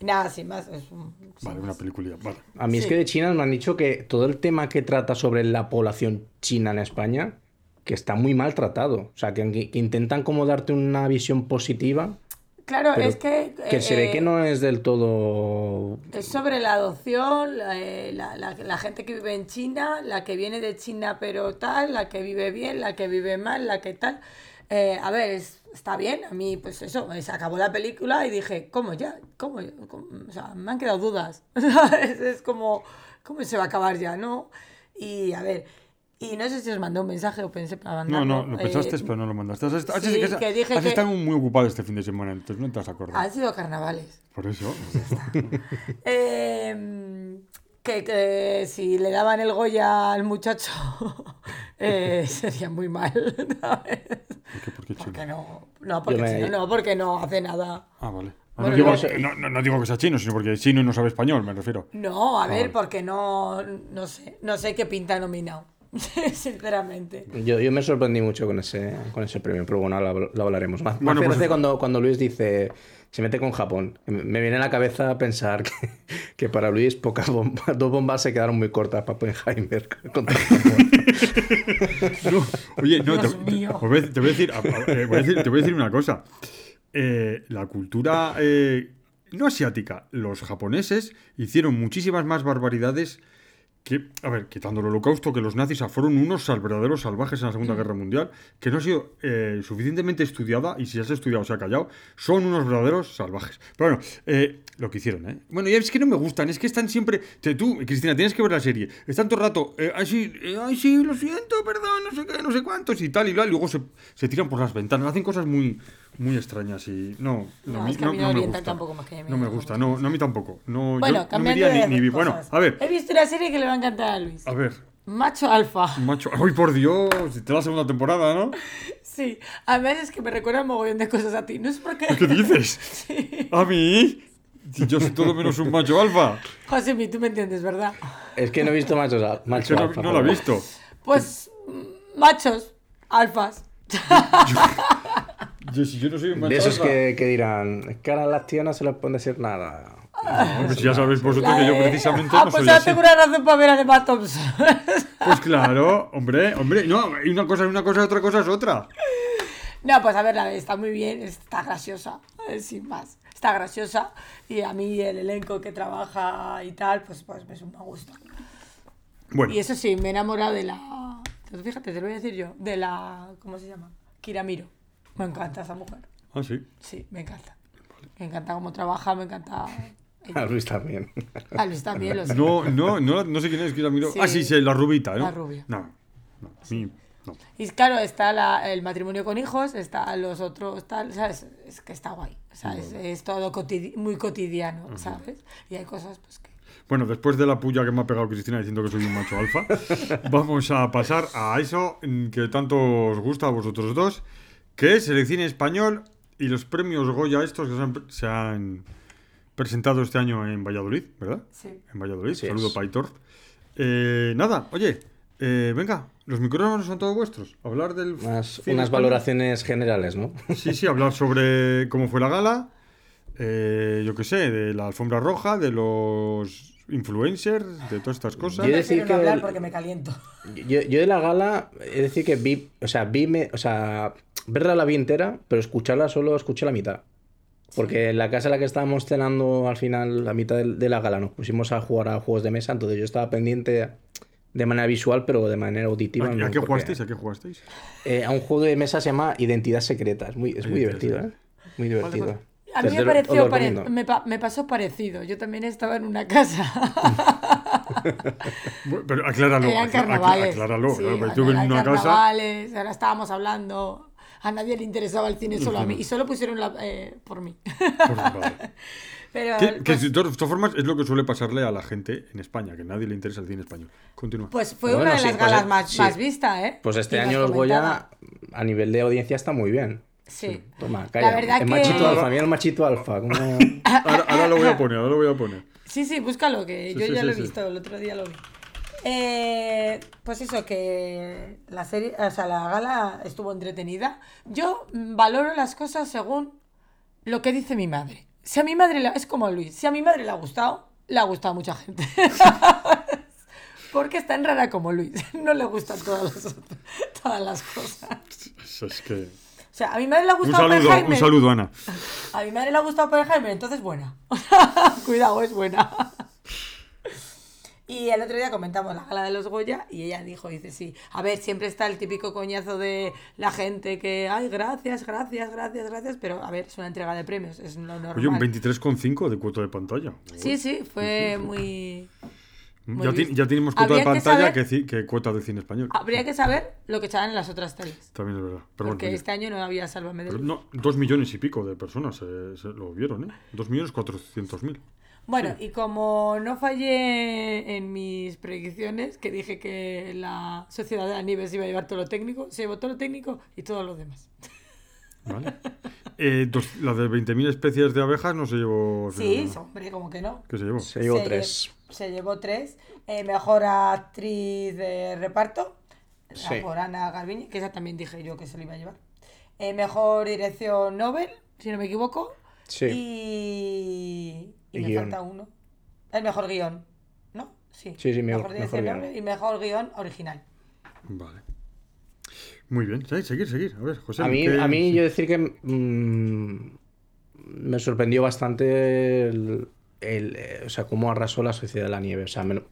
Y [LAUGHS] nada, sin más. Es un- sin Vale, más. una película, vale. A mí es Sí. que de China me han dicho que todo el tema que trata sobre la población china en España, que está muy mal tratado. O sea, que, que intentan como darte una visión positiva, Claro, pero es que... que se ve eh, que no es del todo... Es sobre la adopción, la, eh, la- la- la gente que vive en China, la que viene de China pero tal, la que vive bien, la que vive mal, la que tal. Eh, a ver, es- está bien, a mí pues eso, se acabó la película y dije, ¿cómo ya? ¿Cómo? ¿Cómo? O sea, me han quedado dudas. [LAUGHS] es, es como, ¿cómo se va a acabar ya, no? Y a ver, y no sé si os mandé un mensaje o pensé para No, mandarlo. no, lo pensaste, eh, pero no lo mandaste. Has, has- sí, has- que dije has que- estado muy ocupado este fin de semana, entonces no te has acordado. Han sido carnavales. Por eso. Eh, [LAUGHS] que, que si le daban el Goya al muchacho [LAUGHS] eh, sería muy mal. [LAUGHS] ¿sabes? ¿Por qué? ¿Por qué chino? Porque no, no, porque me- chino no, porque no hace nada. Ah, vale. Ah, Bueno, no, digo, no no, no- no que sea chino, sino porque es chino y no sabe español, me refiero. No, a ver, vale. porque no, no sé, no sé qué pinta nominado, [LAUGHS] sinceramente. Yo, yo me sorprendí mucho con ese, con ese premio, pero bueno, lo, lo hablaremos más. Bueno, Más pues cuando, cuando Luis dice, se mete con Japón. Me viene a la cabeza pensar que, que para Luis pocas bombas, [LAUGHS] dos bombas se quedaron muy cortas para Oppenheimer [LAUGHS] contra Japón. No, oye, no, te, a decir, voy a decir- te voy a decir una cosa. Eh, la cultura eh, no asiática, los japoneses hicieron muchísimas más barbaridades que, a ver, quitando el holocausto, que los nazis fueron unos verdaderos salvajes en la Segunda Guerra Mundial, que no ha sido eh, suficientemente estudiada, y si has estudiado se ha callado, son unos verdaderos salvajes. Pero bueno, eh, lo que hicieron, ¿eh? Bueno, ya es que no me gustan, es que están siempre... te- tú, Cristina, tienes que ver la serie. Están todo el rato, eh, ay, sí, eh, ay, sí, lo siento, perdón, no sé qué, no sé cuántos, y tal, y tal, y luego se, se tiran por las ventanas, hacen cosas muy, muy extrañas y... No, No, a es que a mí no me gusta. tampoco más que a mí, No me no me gusta, no, no a mí tampoco. No, Bueno, yo no me cambiando iría de ni, ni Bueno, a ver, He visto una serie que le va a encantar a Luis. a ver. Macho Alfa. Macho, ¡ay por Dios! Te la segunda temporada, ¿no? [LAUGHS] Sí, además es que me recuerda un mogollón de cosas a ti. No es porque... ¿Qué dices? [LAUGHS] ¿A mí? Si yo soy todo menos un macho alfa. Josemi, tú me entiendes, ¿verdad? Es que no he visto machos, al- Es macho que no, alfa, no lo he visto. Pues, machos. Alfas. Yo, si yo no soy un De esos que, que dirán, es que a las tías no se les puede decir nada. No, pues ya sabéis vosotros que yo precisamente ah, no pues soy ahora así. tengo una razón para ver a Emma Thompson. [LAUGHS] Pues claro, hombre, hombre. No, y una cosa es una cosa y otra cosa es otra. no, pues a ver, está muy bien, está graciosa, eh, sin más. Está graciosa y a mí el elenco que trabaja y tal, pues, pues me gusta. Bueno, Y eso sí, me he enamorado de la. Fíjate, te lo voy a decir yo. De la. ¿Cómo se llama? Kiramiro. Me encanta esa mujer. ah, sí. Sí, me encanta. Me encanta cómo trabaja, me encanta. [LAUGHS] A Luis también. A Luis también lo [LAUGHS] sé. No, no, no, no sé quién es, Kira Miro. Sí. Ah, sí, sí, la rubita, ¿no? La rubia. No, no, a mí, no. Y claro, está la- el matrimonio con hijos, está los otros, tal, ¿sabes? Es que está guay. O sea, es, todo muy cotidiano, ¿sabes? Y hay cosas pues que. Bueno, después de la puya que me ha pegado Cristina diciendo que soy un macho alfa, [LAUGHS] vamos a pasar a eso que tanto os gusta a vosotros dos, que es el cine español y los premios Goya estos que se han, se han presentado este año en Valladolid, ¿verdad? Sí. En Valladolid. Así Saludo. Paitor. Eh, nada, oye, eh, venga, los micrófonos son todos vuestros. Hablar del Unas, cine unas español. valoraciones generales, ¿no? Sí, sí, hablar sobre cómo fue la gala, eh, yo qué sé, de la alfombra roja, de los influencers, de todas estas cosas. Yo decir que no hablar el- porque me caliento. Yo, yo de la gala, es decir que vi, o sea, vi, me- o sea, verla la vi entera, pero escucharla solo escuché la mitad. Porque en la casa en la que estábamos cenando al final, la mitad de, de la gala, nos pusimos a jugar a juegos de mesa, entonces yo estaba pendiente de manera visual, pero de manera auditiva. ¿A, no, a qué porque- jugasteis? ¿A qué jugasteis? Eh, a un juego de mesa se llama Identidad Secreta. Es muy, es muy divertido, ¿eh? Muy divertido. vale. A mí me pareció pare- me, pa- me pasó parecido. Yo también estaba en una casa. [LAUGHS] Pero acláralo, Eran carnavales. acláralo. Sí, claro, estuve en eran una casa. carnavales, ahora estábamos hablando. A nadie le interesaba el cine, solo a mí. Y solo pusieron la, eh, por mí. Vale. [LAUGHS] Pero, Que, que de todas todas formas es lo que suele pasarle a la gente en España, que a nadie le interesa el cine español. Continúa. pues fue Bueno, una de sí, las pues, galas más, sí. más vista, ¿eh? Pues este año los. Goya, a nivel de audiencia, está muy bien. Sí. Toma, La calla. verdad el que- machito alfa, mira el machito alfa. como- [LAUGHS] Ahora, ahora lo voy a poner, ahora lo voy a poner. Sí, sí, búscalo, que Sí, yo sí, ya sí, lo he sí. visto, el otro día lo vi. Eh, pues eso, que la serie, o sea, la gala estuvo entretenida. Yo mm, valoro las cosas según lo que dice mi madre. Si a mi madre, le- es como Luis, si a mi madre le ha gustado, le ha gustado a mucha gente. [LAUGHS] Porque es tan rara como Luis, [LAUGHS] no le gustan todas las, todas las cosas. Eso Es que... O sea, a mi madre le ha Un gustado saludo, Oppenheimer. un saludo, Ana. A mi madre le ha gustado Oppenheimer, entonces buena. [LAUGHS] Cuidado, es buena. Y el otro día comentamos la gala de los Goya y ella dijo, dice, sí, a ver, siempre está el típico coñazo de la gente que, ay, gracias, gracias, gracias, gracias, pero a ver, es una entrega de premios, es lo normal. Oye, un 23,5 de cuota de pantalla. Sí, sí, fue muy... muy Ya, ti- ya tenemos cuota de que pantalla saber- que, cuota de cine español. Habría que saber lo que echaban en las otras teles. También es verdad. Pero Porque bueno, este año no había Sálvame no, dos millones y pico de personas se, se lo vieron, ¿eh? Dos millones cuatrocientos mil. Bueno, y como no fallé en mis predicciones, que dije que la Sociedad de Aníbal iba a llevar todo lo técnico, se llevó todo lo técnico y todo lo demás. ¿Vale? Eh, dos- la de 20.000 especies de abejas no se llevó. Sí, hombre, como que no. ¿Qué se llevó? Se llevó Se tres. Se llevó tres. Eh, mejor actriz de reparto, la Sí. por Ana Garbiñe, que esa también dije yo que se lo iba a llevar. Eh, mejor dirección Nobel, si no me equivoco. Sí. Y, y Y me guion. falta uno. El mejor guion, ¿no? Sí. Sí, sí, mejor- dirección mejor guion. Nobel y mejor guion original. Vale. Muy bien. Sí, seguir, seguir. A ver, José. A mí, ¿qué- a mí sí. yo decir que mm, me sorprendió bastante el, el, eh, o sea, cómo arrasó la Sociedad de la Nieve. O sea, me lo,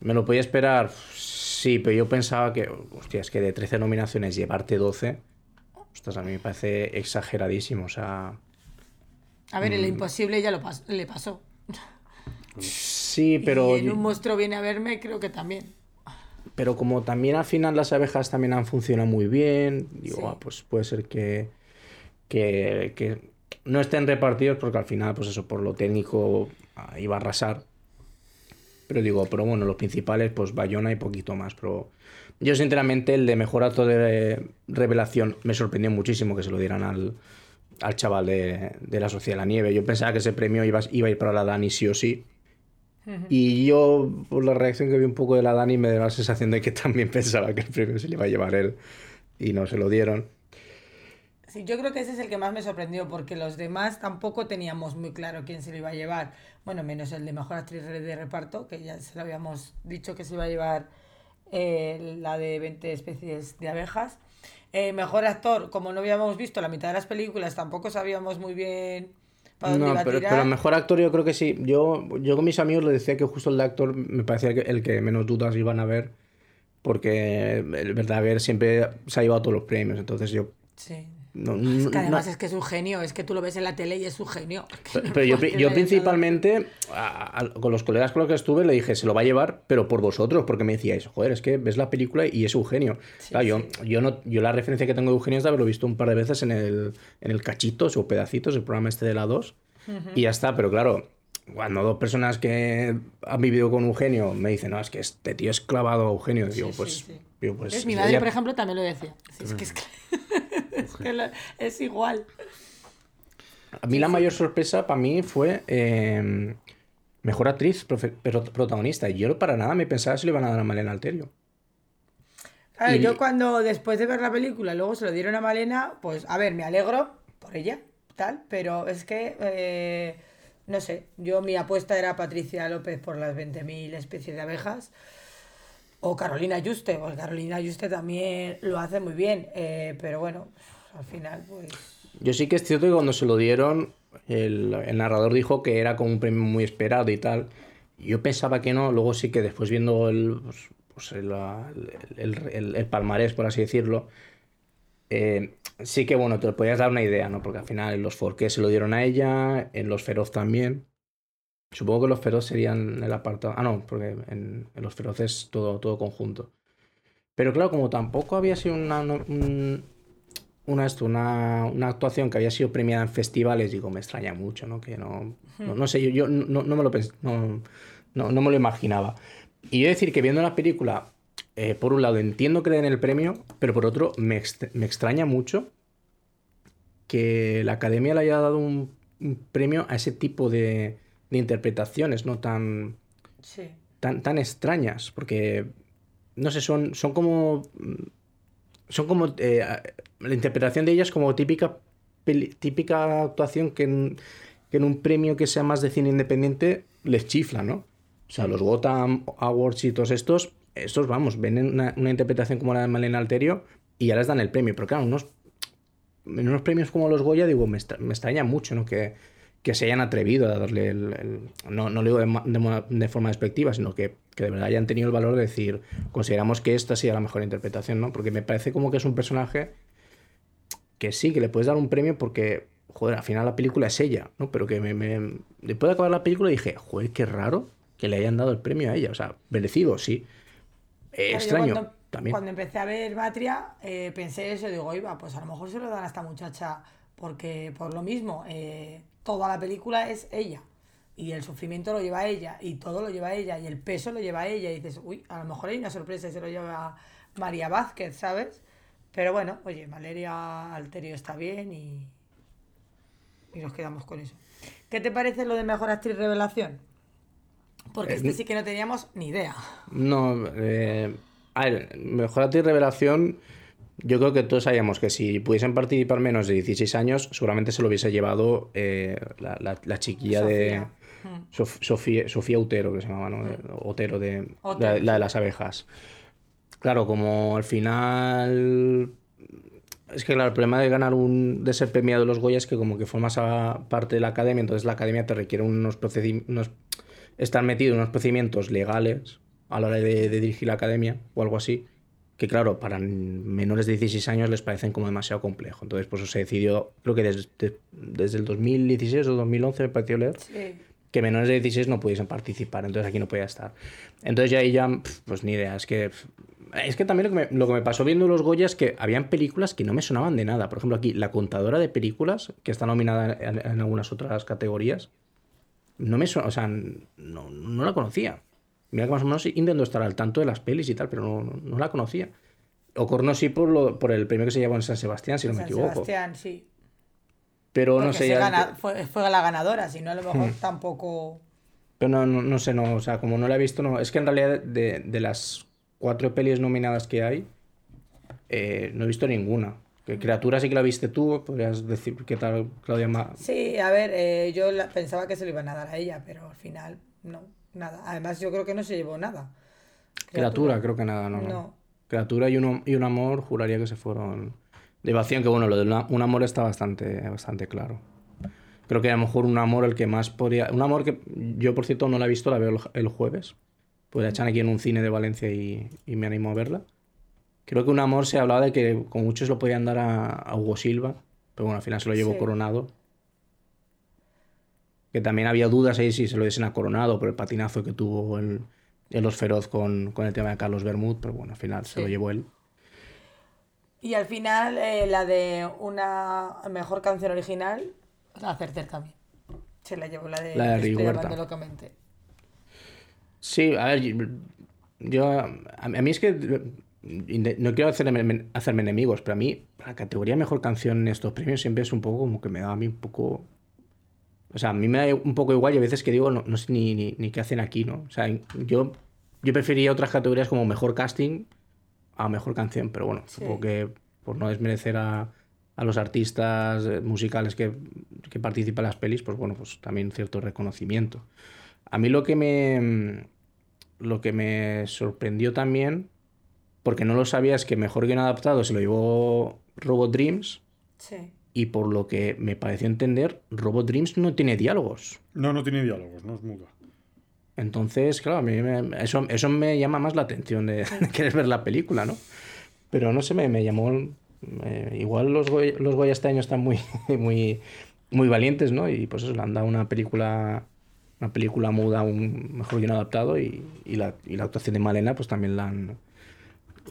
me lo podía esperar, sí, pero yo pensaba que, hostia, es que de 13 nominaciones llevarte 12, ostras, a mí me parece exageradísimo. O sea, A ver, el Mm. imposible ya lo pas- le pasó. sí, pero, y en un monstruo viene a verme, creo que también. pero como también al final las abejas también han funcionado muy bien, digo, Sí. ah, pues puede ser que, que, que no estén repartidos porque al final, pues eso, por lo técnico ah, iba a arrasar. Pero digo, pero bueno, los principales, pues Bayona y poquito más. Pero yo, sinceramente, el de mejor acto de revelación me sorprendió muchísimo que se lo dieran al, al chaval de, de la Sociedad de la Nieve. Yo pensaba que ese premio iba, iba a ir para la Dani sí o sí. Y yo, por la reacción que vi un poco de la Dani, me da la sensación de que también [LAUGHS] pensaba que el premio se le iba a llevar él. y no se lo dieron. Sí, yo creo que ese es el que más me sorprendió, porque los demás tampoco teníamos muy claro quién se lo iba a llevar. Bueno, menos el de mejor actriz de reparto, que ya se lo habíamos dicho que se iba a llevar eh, la de 20 especies de abejas. Eh, mejor actor, como no habíamos visto la mitad de las películas, tampoco sabíamos muy bien para dónde No, pero, pero mejor actor yo creo que sí. Yo, yo con mis amigos les decía que justo el de actor me parecía que- el que menos dudas iban a ver. Porque el Verdaguer siempre se ha llevado todos los premios. Entonces yo... Sí. No, Es que además no- es que es un genio, es que tú lo ves en la tele y es un genio. Pero, no pero yo, yo principalmente, a- a- con los colegas con los que estuve, le dije, se lo va a llevar, pero por vosotros, porque me decíais, joder, es que ves la película y es Eugenio. Sí, Claro, yo, sí. yo, no, yo la referencia que tengo de Eugenio es de haberlo visto un par de veces en el, en el Cachitos o Pedacitos, el programa este de la 2, y ya está, pero claro, cuando dos personas que han vivido con Eugenio me dicen, no, es que este tío es clavado a Eugenio, digo, sí, pues... digo, pues Es, mi madre, por ejemplo, también lo decía. Sí, es que es, [LAUGHS] es que lo- es igual. A mí la mayor sorpresa para mí fue eh, mejor actriz profe- pero protagonista. Y yo para nada me pensaba si le iban a dar a Malena Alterio. Claro, Y- yo cuando después de ver la película luego se lo dieron a Malena, pues a ver, me alegro por ella, tal, pero es que, eh, no sé, yo mi apuesta era Patricia López por las 20.000 especies de abejas o Carolina Juste, pues Carolina Juste también lo hace muy bien, eh, pero bueno, al final pues... Yo sí que es cierto que cuando se lo dieron, el, narrador dijo que era como un premio muy esperado y tal. Yo pensaba que no, luego sí que después viendo el, pues, pues el, el- palmarés, por así decirlo, eh, sí que bueno, te podías dar una idea, ¿no? Porque al final en los Forqué se lo dieron a ella, en los Feroz también. Supongo que los Feroz serían el apartado. Ah, no, porque en, los Feroces todo, todo conjunto. Pero claro, como tampoco había sido una, una, una, una actuación que había sido premiada en festivales, digo, me extraña mucho, ¿no? Que no, no, sé, yo, yo no, no me lo no, no, me lo imaginaba. Y yo decir que viendo la película, eh, por un lado entiendo que le den el premio, pero por otro me, me extraña mucho que la academia le haya dado un premio a ese tipo de, de interpretaciones, ¿no? Tan, Sí. tan, tan extrañas, porque, no sé, son, son como... Son como... eh, la interpretación de ellas como típica, típica actuación que en, que en un premio que sea más de cine independiente les chifla, ¿no? O sea, los Gotham Awards y todos estos, estos, vamos, ven una, una interpretación como la de Malena Alterio y ya les dan el premio. Pero claro, unos, en unos premios como los Goya, digo, me, extra- me extraña mucho, ¿no? Que, que se hayan atrevido a darle el... el- no, no lo digo de, de de forma despectiva, sino que, que de verdad hayan tenido el valor de decir, consideramos que esta sea la mejor interpretación, ¿no? Porque me parece como que es un personaje que sí, que le puedes dar un premio porque, joder, al final la película es ella, ¿no? Pero que me, me- después de acabar la película dije, joder, qué raro que le hayan dado el premio a ella. O sea, merecido, sí. Eh, extraño, cuando, también. Cuando empecé a ver Matria, eh, pensé eso, digo, iba, pues a lo mejor se lo dan a esta muchacha porque por lo mismo, eh, toda la película es ella. Y el sufrimiento lo lleva ella, y todo lo lleva ella, y el peso lo lleva ella. Y dices, uy, a lo mejor hay una sorpresa y se lo lleva María Vázquez, ¿sabes? Pero bueno, oye, Valeria Alterio está bien y, y nos quedamos con eso. ¿Qué te parece lo de mejor actriz revelación? Porque Eh, este sí que no teníamos ni idea. No, eh, a ver, mejor actriz revelación. Yo creo que todos sabíamos que si pudiesen participar menos de 16 años, seguramente se lo hubiese llevado eh, la, la- la chiquilla de Sofía. Mm. Sof- Sofía, Sofía Utero, que se llamaba, ¿no? Otero de Otero, la, la de las abejas. Claro, como al final. Es que claro, el problema de ganar un. de ser premiado de los Goya es que como que formas a parte de la academia, entonces la academia te requiere unos procedimientos. estar metido en unos procedimientos legales a la hora de, de dirigir la academia o algo así. Que claro, para menores de 16 años les parecen como demasiado complejo. Entonces, por eso se decidió, creo que desde, desde el 2016 o 2011 me pareció leer, Sí. que menores de 16 no pudiesen participar, entonces aquí no podía estar. Entonces ya ahí ya, pues ni idea, es que... Es que también lo que, me, lo que me pasó viendo los Goya es que habían películas que no me sonaban de nada. Por ejemplo, aquí, La Contadora de Películas, que está nominada en, en algunas otras categorías, no me o sea, no, no la conocía. Mira que más o menos intento estar al tanto de las pelis y tal, pero no, no, no la conocía. Ocorno sí por, lo, por el premio que se llevó en San Sebastián, si no me San equivoco. Sebastián, sí. Pero Porque no sé, ya... gana- fue, fue la ganadora, si no a lo mejor tampoco... Pero no, no, no sé, no, o sea, como no la he visto, no. Es que en realidad de, de las cuatro pelis nominadas que hay, eh, no he visto ninguna. Que criatura sí que la viste tú, podrías decir qué tal, Claudia. Ma- Sí, a ver, eh, yo la- pensaba que se lo iban a dar a ella, pero al final no, nada. Además, yo creo que no se llevó nada. Criatura, creo que nada, no. no. No. Criatura y un, y un amor, juraría que se fueron de evasión, que bueno, lo de una- un amor está bastante, bastante claro. Creo que a lo mejor un amor el que más podría... Un amor que yo, por cierto, no la he visto, la veo el, el jueves. Pues la echan aquí en un cine de Valencia y, y me animo a verla. Creo que un amor se hablaba de que con muchos lo podían dar a, a Hugo Silva, pero bueno, al final se lo llevó Sí. Coronado. Que también había dudas ahí si se lo diesen a Coronado por el patinazo que tuvo el, el Los Feroz con, con el tema de Carlos Bermud, pero bueno, al final se lo llevó él. Y al final, eh, la de una mejor canción original, la acerté también. Se la llevó la de, La de Rigoberta. locamente. Sí, a ver, yo, a, mí es que no quiero hacerme, hacerme enemigos, pero a mí la categoría mejor canción en estos premios siempre es un poco como que me da a mí un poco... O sea, a mí me da un poco igual y a veces que digo, no, no sé ni, ni, ni qué hacen aquí, ¿no? O sea, yo, yo preferiría otras categorías como mejor casting a mejor canción, pero bueno, Sí. supongo que por no desmerecer a, a los artistas eh, musicales que, que participan en las pelis, pues bueno, pues también cierto reconocimiento. A mí lo que me lo que me sorprendió también, porque no lo sabía, es que mejor guion adaptado se lo llevó Robot Dreams Sí. Y por lo que me pareció entender, Robot Dreams no tiene diálogos. No, no tiene diálogos, no es muda. Entonces, claro, a mí me- eso, eso me llama más la atención de, de [LAUGHS] querer ver la película, ¿no? Pero no sé, me, me llamó... eh, igual los Goya, los Goya este año están muy, [LAUGHS] muy, muy valientes, ¿no? Y pues eso, le han dado una película una película muda, un mejor guion adaptado y, y la, y la actuación de Malena pues también la han,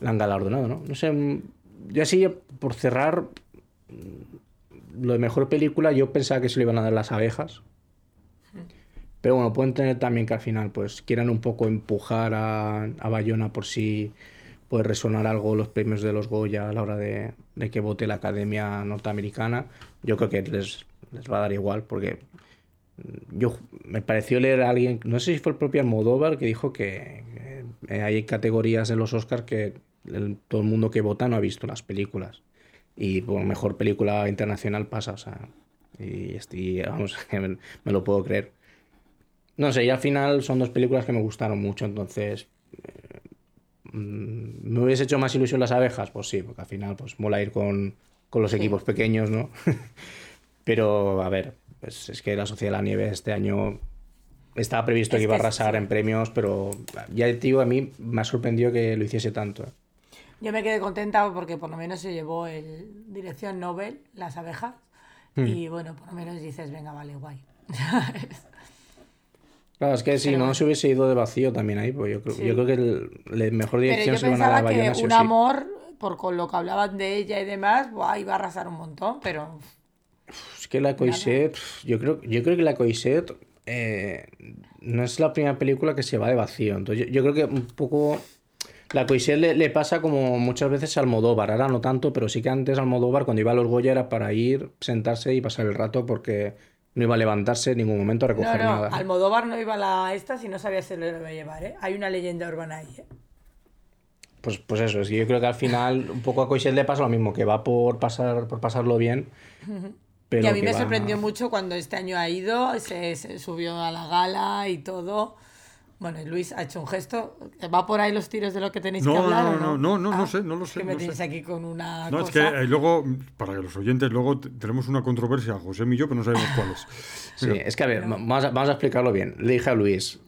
la han galardonado, ¿no? No sé, yo así, por cerrar, lo de mejor película yo pensaba que se le iban a dar las abejas, pero bueno, pueden tener también que al final pues quieran un poco empujar a, a Bayona por si puede resonar algo los premios de los Goya a la hora de, de que vote la Academia Norteamericana. Yo creo que les, les va a dar igual porque mm, yo me pareció leer a alguien, no sé si fue el propio Almodóvar, que dijo que, que hay categorías en los Oscars que todo el mundo que vota no ha visto las películas. Y por mejor película internacional pasa, o sea, y estoy, vamos, [LAUGHS] me, me lo puedo creer. No sé, y al final son dos películas que me gustaron mucho, entonces eh, ¿me hubiese hecho más ilusión las abejas? Pues sí, porque al final pues mola ir con, con los equipos pequeños, ¿no? [LAUGHS] Pero a ver, pues es que la Sociedad de la Nieve este año estaba previsto Es que iba a que arrasar sí. en premios, pero ya te digo, a mí me ha sorprendido que lo hiciese tanto. Yo me quedé contenta porque por lo menos se llevó el dirección Nobel, Las abejas. Hmm. Y bueno, por lo menos dices, venga, vale, guay. [LAUGHS] Claro, es que si Pero no se hubiese ido de vacío también ahí, pues yo creo, Sí. yo creo que el, la mejor dirección se van a dar que un sí. amor, por con lo que hablaban de ella y demás, buah, iba a arrasar un montón, pero Es que la Coiset, pf, yo creo, yo creo que la Coiset eh, no es la primera película que se va de vacío. Entonces yo, yo creo que un poco la Coiset le, le pasa como muchas veces a Almodóvar, ahora no tanto, pero sí que antes Almodóvar cuando iba a los Goya era para ir, sentarse y pasar el rato porque no iba a levantarse en ningún momento a no, recoger no, nada. Almodóvar no iba a la esta si no sabía si lo iba a llevar, ¿eh? Hay una leyenda urbana ahí, ¿eh? Pues, pues eso, es que yo creo que al final un poco a Coiset le pasa lo mismo, que va por pasar, por pasarlo bien. Pero y a mí me va- sorprendió mucho cuando este año ha ido, se, se subió a la gala y todo. Bueno, y Luis ha hecho un gesto. ¿Va por ahí los tiros de lo que tenéis No, que hablar? no, no, no, no, no Ah, sé, no lo sé, Que me no tenéis sé. aquí con una No, es cosa. que eh, luego, para que los oyentes, luego tenemos una controversia, José y yo, pero no sabemos cuál es. Sí, es que a ver, vamos a, vamos a explicarlo bien. Le dije a Luis,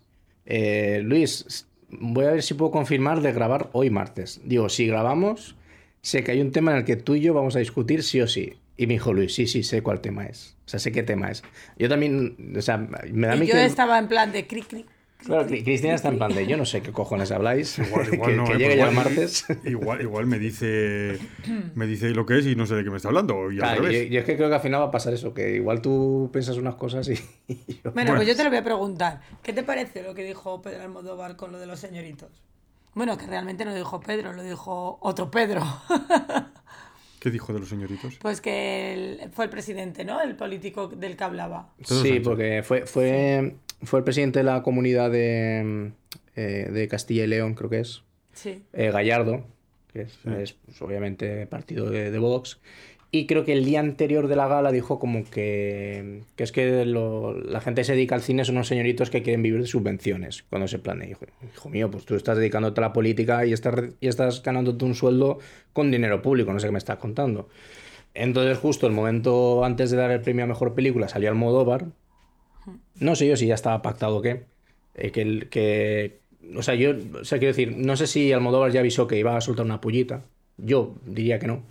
eh, Luis, voy a ver si puedo confirmar de grabar hoy martes. Digo, si grabamos, sé que hay un tema en el que tú y yo vamos a discutir sí o sí. Y me dijo Luis, sí, sí, sé cuál tema es. O sea, sé qué tema es. Yo también, o sea, me da Y mí yo que... estaba en plan de cric, cric. Claro, Cri- Cristina está en plan de, yo no sé qué cojones habláis, Igual, [LAUGHS] que, igual no, que eh, llegue pues ya el martes. Igual, igual me dice me dice lo que es y no sé de qué me está hablando. Y Claro, yo, yo es que creo que al final va a pasar eso, que igual tú piensas unas cosas y, y yo... Bueno, Bueno. pues yo te lo voy a preguntar. ¿Qué te parece lo que dijo Pedro Almodóvar con lo de los señoritos? Bueno, que realmente no lo dijo Pedro, lo dijo otro Pedro. [LAUGHS] ¿Qué dijo de los señoritos? pues que él- fue el presidente, ¿no? El político del que hablaba. Sí, porque fue, fue, fue el presidente de la comunidad de, eh, de Castilla y León, creo que es, Sí. eh, Gallardo, que es, es, pues, obviamente partido de, de Vox. Y creo que el día anterior de la gala dijo como que, que es que lo- la gente que se dedica al cine son unos señoritos que quieren vivir de subvenciones cuando se planea. Hijo, hijo mío, pues tú estás dedicándote a la política y estás, y estás ganándote un sueldo con dinero público, no sé qué me estás contando. Entonces justo el momento antes de dar el premio a Mejor Película salió Almodóvar. No sé yo si ya estaba pactado o qué. eh, que, el- que, o sea, yo, o sea, quiero decir, no sé si Almodóvar ya avisó que iba a soltar una pullita. Yo diría que no.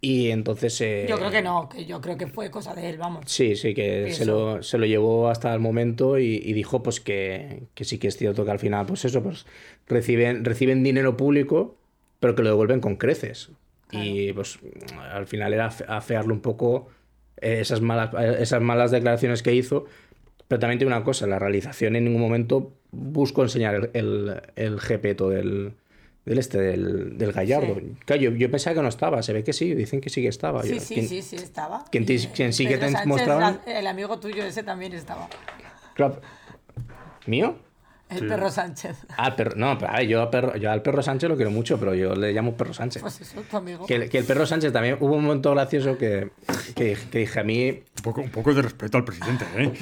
Y entonces... eh, Yo creo que no, que yo creo que fue cosa de él, vamos. Sí, sí, que se lo, se lo llevó hasta el momento y, y dijo pues que, que sí que es cierto que al final, pues eso, pues reciben, reciben dinero público, pero que lo devuelven con creces. Y pues al final era afe- afearle un poco eh, esas malas, eh, esas malas declaraciones que hizo. Pero también tiene una cosa, la realización en ningún momento buscó enseñar el, el, el jepeto del, del este, del, del gallardo. Sí. Claro, yo, yo pensaba que no estaba, se ve que sí, dicen que sí que estaba. Sí, Yo- sí, ¿quién- sí, sí, estaba. quién te- sí que te Sánchez, mostraban? la- El amigo tuyo ese también estaba. Claro. ¿Mío? El Sí. perro Sánchez. Ah, el perro, no, pero, a ver, yo, a perro, yo al perro Sánchez lo quiero mucho, pero yo le llamo perro Sánchez. Pues eso, tu amigo. Que, el- que el perro Sánchez también hubo un momento gracioso que, que, que dije a mí, Un poco, un poco de respeto al presidente, ¿eh?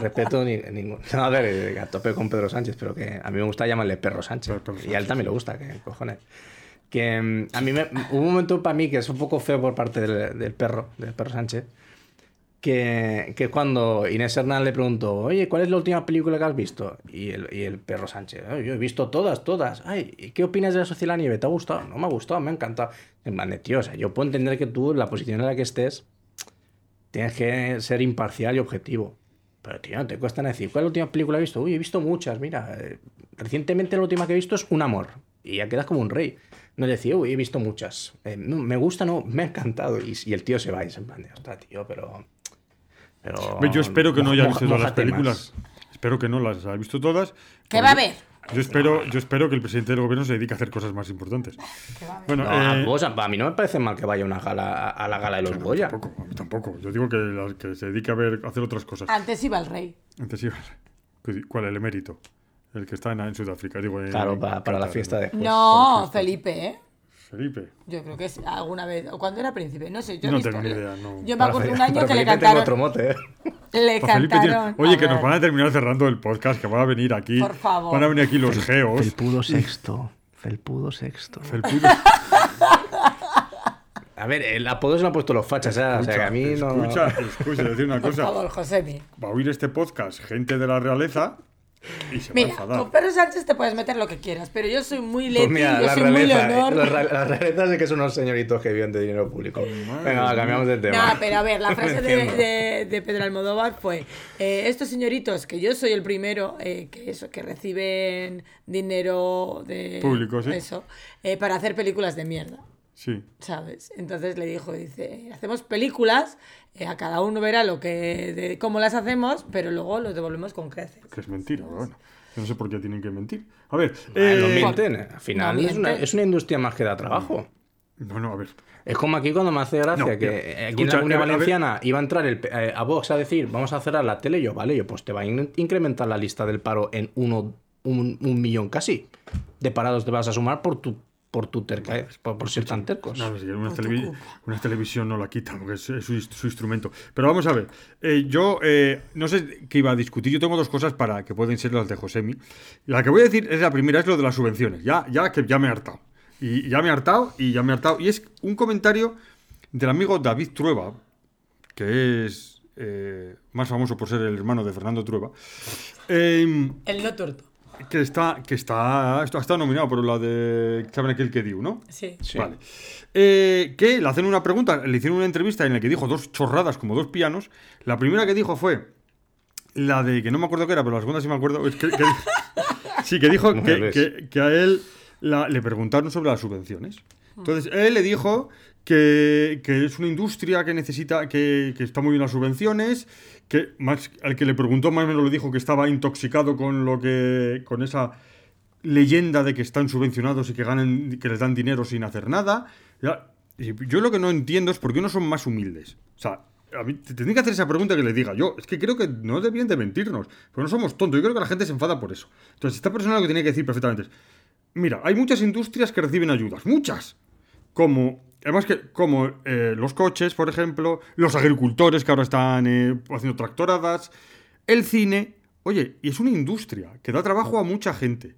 respeto ni, ningún. No, a ver, a tope con Pedro Sánchez, pero que a mí me gusta llamarle perro Sánchez. Perro y a él también le gusta, que cojones. Que mm, a mí me, hubo un momento para mí que es un poco feo por parte del, del perro, del perro Sánchez, que, que cuando Inés Hernán le preguntó, oye, ¿cuál es la última película que has visto? Y el, y el perro Sánchez, "Ay, yo he visto todas, todas. Ay, ¿y qué opinas de la Sociedad de la Nieve? ¿Te ha gustado? No me ha gustado, me ha encantado. En plan de, tío, o sea, yo puedo entender que tú, en la posición en la que estés, tienes que ser imparcial y objetivo. Pero, tío, no te cuesta decir, ¿cuál es la última película que he visto? Uy, he visto muchas, mira. eh, recientemente la última que he visto es Un Amor. Y ya quedas como un rey. No decía, uy, he visto muchas. Eh, no, me gusta, no, me ha encantado. Y, y el tío se va y se en plan de, tío, pero... pero Yo espero que no haya visto todas las mójate más". películas. Espero que no las haya visto todas. ¿Qué va a haber? Yo espero, yo espero que el presidente del gobierno se dedique a hacer cosas más importantes. Bueno, No, a, eh, vos, a- mí no me parece mal que vaya a una gala, a la gala de los Goya. tampoco, a mí tampoco. Yo digo que, la- que se dedique a ver, a hacer otras cosas. Antes iba el rey. Antes iba- ¿Cuál? El emérito. El que está en, en Sudáfrica. Digo, en- Claro, en para, para la fiesta de... no, Felipe, ¿eh? Felipe. Yo creo que sí, alguna vez. O cuando era príncipe, no sé. Yo No tengo ni idea, no. Yo me acuerdo un año para que le cantaron. otro mote, ¿eh? [LAUGHS] Le Para Felipe tiene- cantaron. Oye, que nos van a terminar cerrando el podcast, que van a venir aquí. Por favor. Van a venir aquí los geos. Felpudo sexto. Felpudo sexto. Felpudo. A ver, el apodo se lo han puesto los fachas, ¿eh? o sea que a mí no. Escucha, escucha, decir una Por cosa. favor, Josemi. Va a oír este podcast gente de la realeza Mira, con Pedro Sánchez te puedes meter lo que quieras, pero yo soy muy Pues Leti, mira, yo la soy muy Leonor. eh, la realeza es de que son unos señoritos que viven de dinero público. Venga, va, cambiamos de tema. No, pero a ver, la [LAUGHS] frase de, Entiendo. de- de Pedro Almodóvar fue: eh, Estos señoritos, que yo soy el primero eh, que eso, que reciben dinero de. Público, sí. Eso, eh, para hacer películas de mierda. Sí. ¿Sabes? Entonces le dijo, dice, hacemos películas, eh, a cada uno verá lo que, de cómo las hacemos, pero luego los devolvemos con creces. Que es mentira, pero bueno. Yo no sé por qué tienen que mentir. A ver. Ah, no eh, mienten, al final no es, una, es una industria más que da trabajo. no, no, a ver. Es como aquí cuando me hace gracia No, que mira, aquí en la Comunidad. Valenciana iba a entrar el, eh, a Vox a decir vamos a cerrar la tele y yo, vale, yo pues te va a in- incrementar la lista del paro en uno, un, un millón casi de parados te vas a sumar por tu por tu terca, eh, por, por ser tan tercos. No, si una, televi- televisión no la quita, porque es, es su, su instrumento. Pero vamos a ver. eh, yo eh, no sé qué iba a discutir. Yo tengo dos cosas para que pueden ser las de Josemi. La que voy a decir es la primera, es lo de las subvenciones. Ya, ya que ya me he hartado. Y ya me he hartado y ya me he hartado. Y es un comentario del amigo David Trueba, que es eh, más famoso por ser el hermano de Fernando Trueba. El no torto. Que está, que está, está, está nominado por la de ¿Saben aquel que dio, no? Sí. Sí. Vale. Eh, que le hacen una pregunta, le hicieron una entrevista en la que dijo dos chorradas como dos pianos. La primera que dijo fue la de que no me acuerdo qué era, pero la segunda sí me acuerdo. es que- que- [LAUGHS] sí, que dijo que, que- que a él la- le preguntaron sobre las subvenciones. Entonces, él le dijo que, es una industria que necesita, que, que está muy bien las subvenciones, que más al que le preguntó más o menos le dijo que estaba intoxicado con lo que. con esa leyenda de que están subvencionados y que ganan, que les dan dinero sin hacer nada. Ya, yo lo que no entiendo es por qué no son más humildes. O sea, a mí te tendría que hacer esa pregunta que le diga yo. Es que creo que no debían de mentirnos. Pero no somos tontos. Yo creo que la gente se enfada por eso. Entonces, esta persona lo que tiene que decir perfectamente es. Mira, hay muchas industrias que reciben ayudas, muchas. Como, además que, como eh, los coches, por ejemplo, los agricultores que ahora están eh, haciendo tractoradas, el cine. Oye, y es una industria que da trabajo a mucha gente.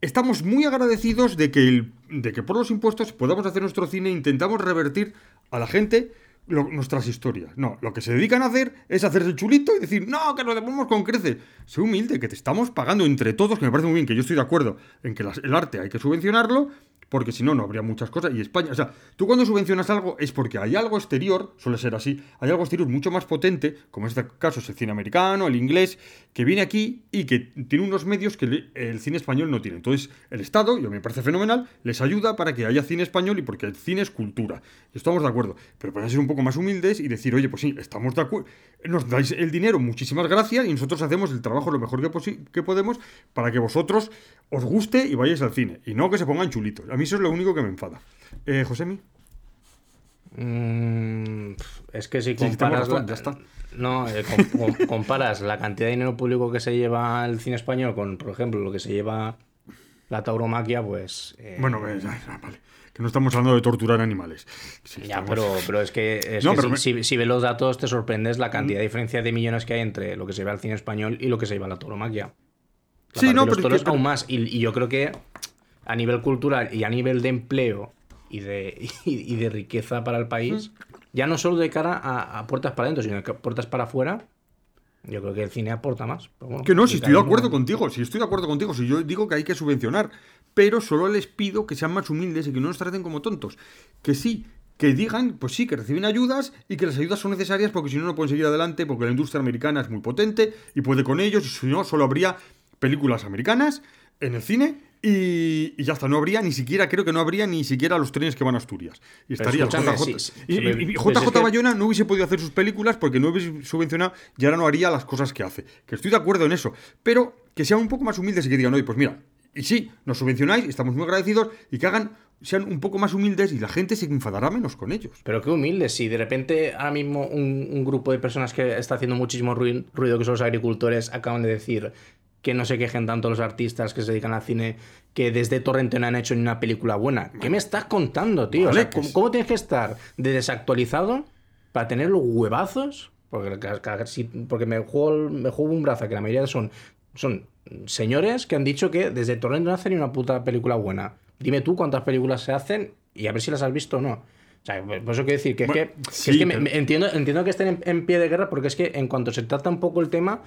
Estamos muy agradecidos de que, de que por los impuestos podamos hacer nuestro cine e intentamos revertir a la gente lo- nuestras historias. No, lo que se dedican a hacer es hacerse chulito y decir, no, que nos devolvemos con creces. Sé humilde, que te estamos pagando entre todos, que me parece muy bien, que yo estoy de acuerdo en que el arte hay que subvencionarlo, porque si no, no habría muchas cosas. Y España, o sea, tú cuando subvencionas algo es porque hay algo exterior, suele ser así, hay algo exterior mucho más potente, como en este caso es el cine americano, el inglés, que viene aquí y que tiene unos medios que el cine español no tiene. Entonces, el Estado, y a mí me parece fenomenal, les ayuda para que haya cine español y porque el cine es cultura. Estamos de acuerdo. Pero para ser un poco más humildes y decir, oye, pues sí, estamos de acuerdo, nos dais el dinero, muchísimas gracias, y nosotros hacemos el trabajo lo mejor que, que podemos para que vosotros os guste y vayáis al cine. Y no que se pongan chulitos. Mí eso es lo único que me enfada. Eh, Josemi. Mm, es que si Sí, comparas. razón, la-. No, eh, com- [LAUGHS] com- comparas la cantidad de dinero público que se lleva el cine español con, por ejemplo, lo que se lleva la tauromaquia, pues. eh, Bueno, eh, vale. Que no estamos hablando de torturar animales. Ya, estamos- pero, pero es que, es No, que si, me- si- si ves los datos te sorprendes la cantidad de diferencia de millones que hay entre lo que se ve al cine español y lo que se lleva a la tauromaquia. La Sí, no, los pero es toros que- aún más. Y, y yo creo que a nivel cultural y a nivel de empleo y de, [LAUGHS] y, y de riqueza para el país, ya no solo de cara a, a puertas para adentro, sino que puertas para afuera, yo creo que el cine aporta más. Bueno, Que no, si estoy de acuerdo contigo, si estoy de acuerdo contigo, si yo digo que hay que subvencionar, pero solo les pido que sean más humildes y que no nos traten como tontos. Que sí, que digan, pues sí, que reciben ayudas y que las ayudas son necesarias porque si no, no pueden seguir adelante, porque la industria americana es muy potente y puede con ellos, y si no, solo habría películas americanas en el cine. Y, y ya está, no habría ni siquiera, creo que no habría ni siquiera los trenes que van a Asturias. Y estaría JJ. sí, sí, y, y- JJ si es que- Bayona no hubiese podido hacer sus películas porque no hubiese subvencionado y ahora no haría las cosas que hace. Que estoy de acuerdo en eso. Pero que sean un poco más humildes y que digan, oye, pues mira, y sí, nos subvencionáis, estamos muy agradecidos, y que hagan, sean un poco más humildes y la gente se enfadará menos con ellos. Pero qué humilde, si de repente ahora mismo un, un grupo de personas que está haciendo muchísimo ruido, que son los agricultores, acaban de decir que no se quejen tanto los artistas que se dedican al cine, que desde Torrente no han hecho ni una película buena. ¿Qué me estás contando, tío? O sea, que ¿cómo, es- cómo tienes que estar de desactualizado para tener los huevazos? Porque, porque me, juego, me juego un brazo, que la mayoría son, son señores que han dicho que desde Torrente no hacen ni una puta película buena. Dime tú cuántas películas se hacen y a ver si las has visto o no. O sea, por eso quiero decir que es Bueno, que, que sí, es que me- pero- me- entiendo, entiendo que estén en, en pie de guerra porque es que en cuanto se trata un poco el tema,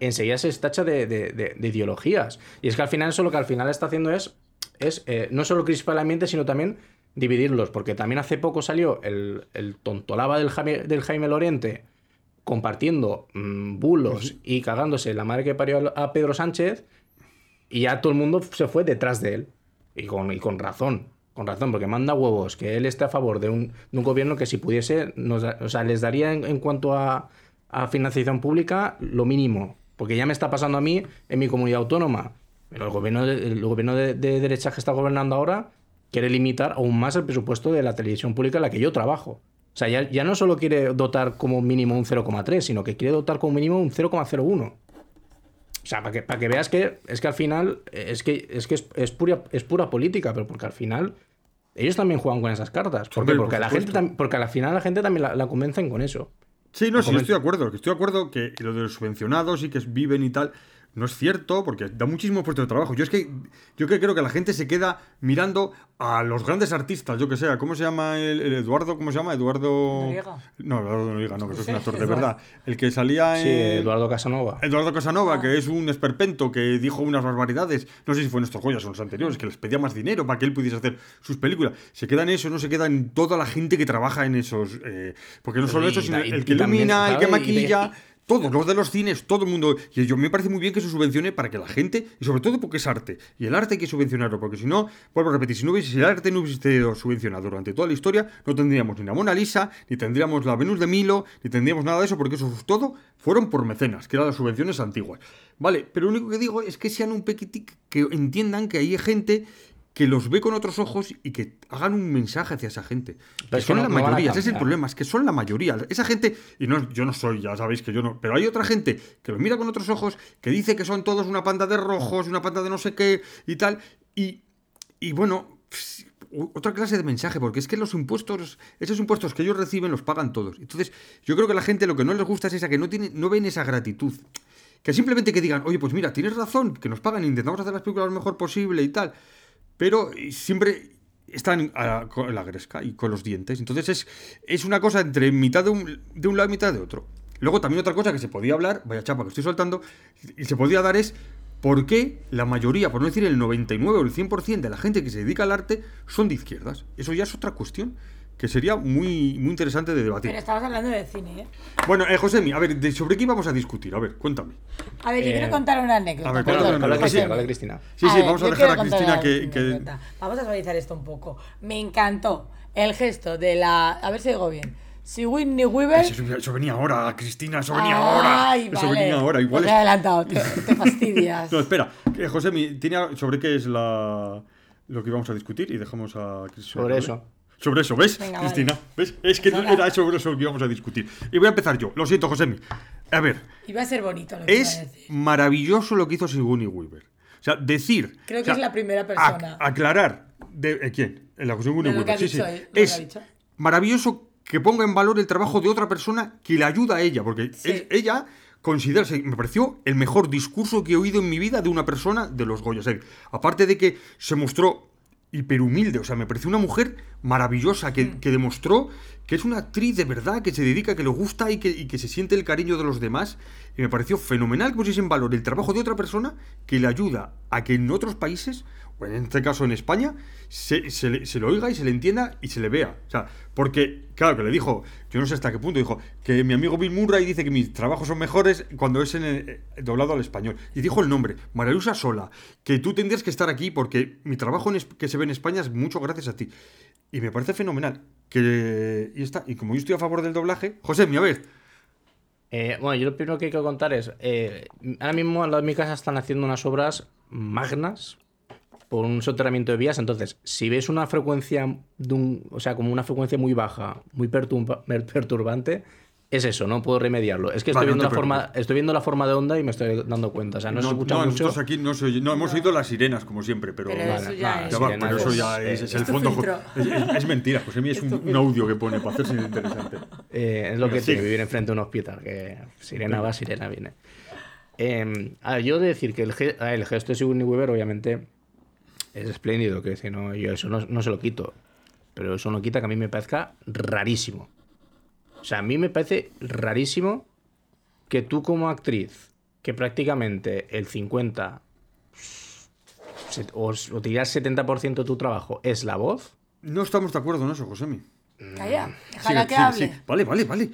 enseguida se tacha de, de- de- de ideologías. Y es que al final eso lo que al final está haciendo es, es eh, no solo crispar el ambiente, sino también dividirlos. Porque también hace poco salió el, el tontolaba del Jaime, del Jaime Lorente compartiendo mm, bulos y cagándose la madre que parió a Pedro Sánchez y ya todo el mundo se fue detrás de él. Y con, y con razón. Con razón, porque manda huevos que él esté a favor de un, de un gobierno que si pudiese, nos o sea, les daría en, en cuanto a, a financiación pública lo mínimo. Porque ya me está pasando a mí en mi comunidad autónoma. Pero el gobierno, de, el gobierno de, de derecha que está gobernando ahora quiere limitar aún más el presupuesto de la televisión pública en la que yo trabajo. O sea, ya, ya no solo quiere dotar como mínimo un 0,3, sino que quiere dotar como mínimo un 0,01. O sea, para que, para que veas que es que al final es que es, que es, es pura, es pura política, pero porque al final ellos también juegan con esas cartas. ¿Por qué? Porque, a la gente, porque al final la gente también la, la convencen con eso. Sí, no, sí, estoy de acuerdo. que Estoy de acuerdo que lo de los subvencionados y que viven y tal no es cierto porque da muchísimo puesto de trabajo. Yo es que yo que creo que la gente se queda mirando a los grandes artistas, yo que sé, ¿cómo se llama el, el Eduardo? ¿Cómo se llama? Eduardo Noriega. No, Eduardo Noriega, no, que eso es un actor de verdad. El que salía Sí, en Eduardo Casanova. Eduardo Casanova, que es un esperpento que dijo unas barbaridades, no sé si fue en estos joyas o en los anteriores, que les pedía más dinero para que él pudiese hacer sus películas. Se queda en eso, no se queda en toda la gente que trabaja en esos. eh, porque no solo Y eso, sino y- el que ilumina, el que maquilla. [LAUGHS] Todos los de los cines, todo el mundo. Y yo me parece muy bien que se subvencione para que la gente, y sobre todo porque es arte, y el arte hay que subvencionarlo, porque si no, vuelvo a repetir, si, no hubiese, el arte no hubiese sido subvencionado durante toda la historia, no tendríamos ni la Mona Lisa, ni tendríamos la Venus de Milo, ni tendríamos nada de eso, porque eso todo fueron por mecenas, que eran las subvenciones antiguas. Vale, pero lo único que digo es que sean un pequitic, que entiendan que hay gente que los ve con otros ojos y que hagan un mensaje hacia esa gente. Pero Que son no- la no mayoría, ese es el problema, es que son la mayoría. Esa gente, y no, yo no soy, ya sabéis que yo no, pero hay otra gente que los mira con otros ojos, que dice que son todos una panda de rojos, una panda de no sé qué y tal, y y bueno, otra clase de mensaje, porque es que los impuestos, esos impuestos que ellos reciben los pagan todos. Entonces, yo creo que a la gente lo que no les gusta es esa, que no, tiene, no ven esa gratitud. Que simplemente que digan, oye, pues mira, tienes razón, que nos pagan, intentamos hacer las películas lo mejor posible y tal. Pero eh, siempre están con la gresca y con los dientes. Entonces es, es una cosa entre mitad de un, de un lado y mitad de otro. Luego también otra cosa que se podía hablar, vaya chapa que estoy soltando, y se podía dar es por qué la mayoría, por no decir el 99 o el 100% de la gente que se dedica al arte son de izquierdas. Eso ya es otra cuestión que sería muy, muy interesante de debatir. Pero estamos hablando de cine, ¿eh? Bueno, eh, Josemi, a ver, de- ¿sobre qué íbamos a discutir? A ver, cuéntame. A ver, yo Eh, quiero contar una anécdota. a ver, cuéntame de cosa. Cristina, José. Cristina. Sí, sí, ver, vamos a dejar a Cristina que... Vamos a suavizar esto un poco. Me encantó el gesto de la... A ver si digo bien. Si Whitney Weaver... Eso, eso venía ahora, Cristina, eso venía ahora. Ay, Eso vale. venía ahora, igual Pues es... he adelantado, te, te fastidias. [LAUGHS] No, espera, eh, Josemi, tiene sobre qué es la lo que íbamos a discutir y dejamos a Cristina. Sobre eso. Sobre eso, ¿ves, Venga, Cristina? vale. ¿Ves? Es que no Venga. era sobre eso que íbamos a discutir. Y voy a empezar yo. Lo siento, Josemi. A ver, Iba a ser bonito lo que iba a es decir. maravilloso lo que hizo Sigourney Weaver. O sea, decir... Creo o que sea, es la primera persona. ac- aclarar... De, ¿eh, ¿Quién? La Sigourney que Weaver. sí, dicho sí. él, lo que Es dicho. maravilloso que ponga en valor el trabajo de otra persona que le ayuda a ella, porque Sí. él- ella considera, me pareció el mejor discurso que he oído en mi vida de una persona de los Goyas. Aparte de que se mostró hiperhumilde, o sea, me pareció una mujer maravillosa que, Mm. que demostró que es una actriz de verdad, que se dedica, que le gusta y que, y que se siente el cariño de los demás. Y me pareció fenomenal que pusiese en valor el trabajo de otra persona que le ayuda a que en otros países, en este caso en España, se, se lo oiga y se le entienda y se le vea. O sea, porque, claro, que le dijo, yo no sé hasta qué punto, dijo que mi amigo Bill Murray dice que mis trabajos son mejores cuando es en eh, doblado al español. Y dijo el nombre, Marilusa Sola, que tú tendrías que estar aquí porque mi trabajo en que se ve en España es mucho gracias a ti. Y me parece fenomenal. Que, y, está, y como yo estoy a favor del doblaje, José, a ver, Eh, bueno, yo lo primero que quiero contar es, eh, ahora mismo de mi casa están haciendo unas obras magnas por un soterramiento de vías, entonces, si ves una frecuencia de un, o sea, como una frecuencia muy baja, muy perturba- perturbante, es eso, no puedo remediarlo. Es que estoy Vale, no viendo la forma, estoy viendo la forma de onda y me estoy dando cuenta, o sea, no, se escucha mucho. nosotros aquí no, se oye- no hemos oído las sirenas, como siempre, pero... Pero Ya eso Vale, ya vale, es. va, pero eso es- ya es, es el es fondo. Es, es- mentira, José, es un, un audio que pone para hacerse interesante. Eh, es lo que Venga, tiene vivir enfrente de un hospital, que sirena va, sirena viene. Eh, a ver, yo he de decir que el, ge- el gesto de Sigourney Weaver, obviamente, es espléndido, que si no, yo eso no, no se lo quito. Pero eso no quita que a mí me parezca rarísimo. O sea, a mí me parece rarísimo que tú como actriz, que prácticamente el 50 se- o, o te dirías 70% de tu trabajo es la voz, No estamos de acuerdo en eso, Josemi. Calla, Sigue, déjala que sigue, hable. Vale, vale, vale.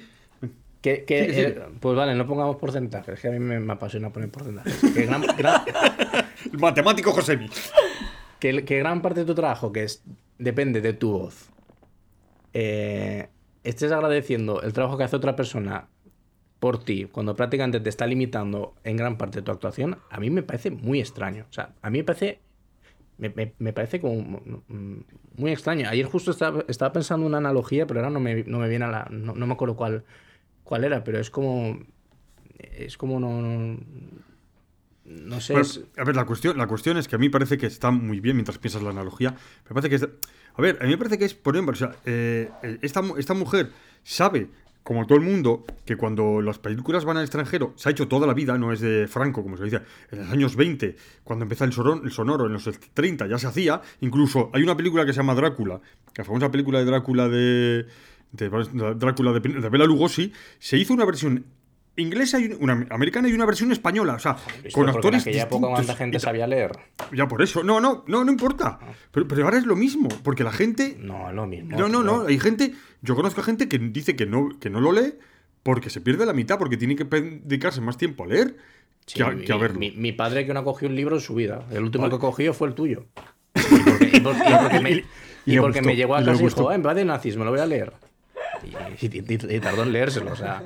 Que, eh, pues vale, no pongamos porcentajes, que a mí me, me apasiona poner porcentajes. Que gran, gran- [LAUGHS] El matemático Josemi. Que, gran parte de tu trabajo, que es, depende de tu voz, eh, estés agradeciendo el trabajo que hace otra persona por ti, cuando prácticamente te está limitando en gran parte tu actuación, a mí me parece muy extraño. O sea, a mí me parece. Me, me- parece como muy extraño. Ayer justo estaba, pensando una analogía, pero ahora no me, no me viene a la. No, me acuerdo cuál, cuál era, pero es como. Es como. No, no sé. Bueno, a ver, la cuestión, la cuestión es que a mí parece que está muy bien mientras piensas la analogía. Me parece que es. A ver, a mí me parece que es, por ejemplo, o sea, eh, esta, esta mujer sabe, como todo el mundo, que cuando las películas van al extranjero, se ha hecho toda la vida, no es de Franco, como se dice, en los años 20, cuando empezó el, sorón- el sonoro, en los 30 ya se hacía. Incluso hay una película que se llama Drácula, la famosa película de Drácula de. de Drácula de, de Bela Lugosi, se hizo una versión inglesa y una americana y una versión española, o sea, con porque actores En aquella época cuánta gente sabía leer. Ya por eso. No, no, no, no importa. Pero, pero ahora es lo mismo, porque la gente... No, lo mismo. No, no, no. Hay gente... Yo conozco a gente que dice que no, que no lo lee porque se pierde la mitad, porque tiene que dedicarse más tiempo a leer Sí, que, a, mi, que a verlo. mi- mi padre que no ha cogido un libro en su vida. El último Vale. que cogió fue el tuyo. Y porque, y por- y porque [LAUGHS] me, Y- porque me llegó a casa y dijo, "Ah, en vez de nazis, me lo voy a leer. Y, y- y- y tardó en leérselo, o sea.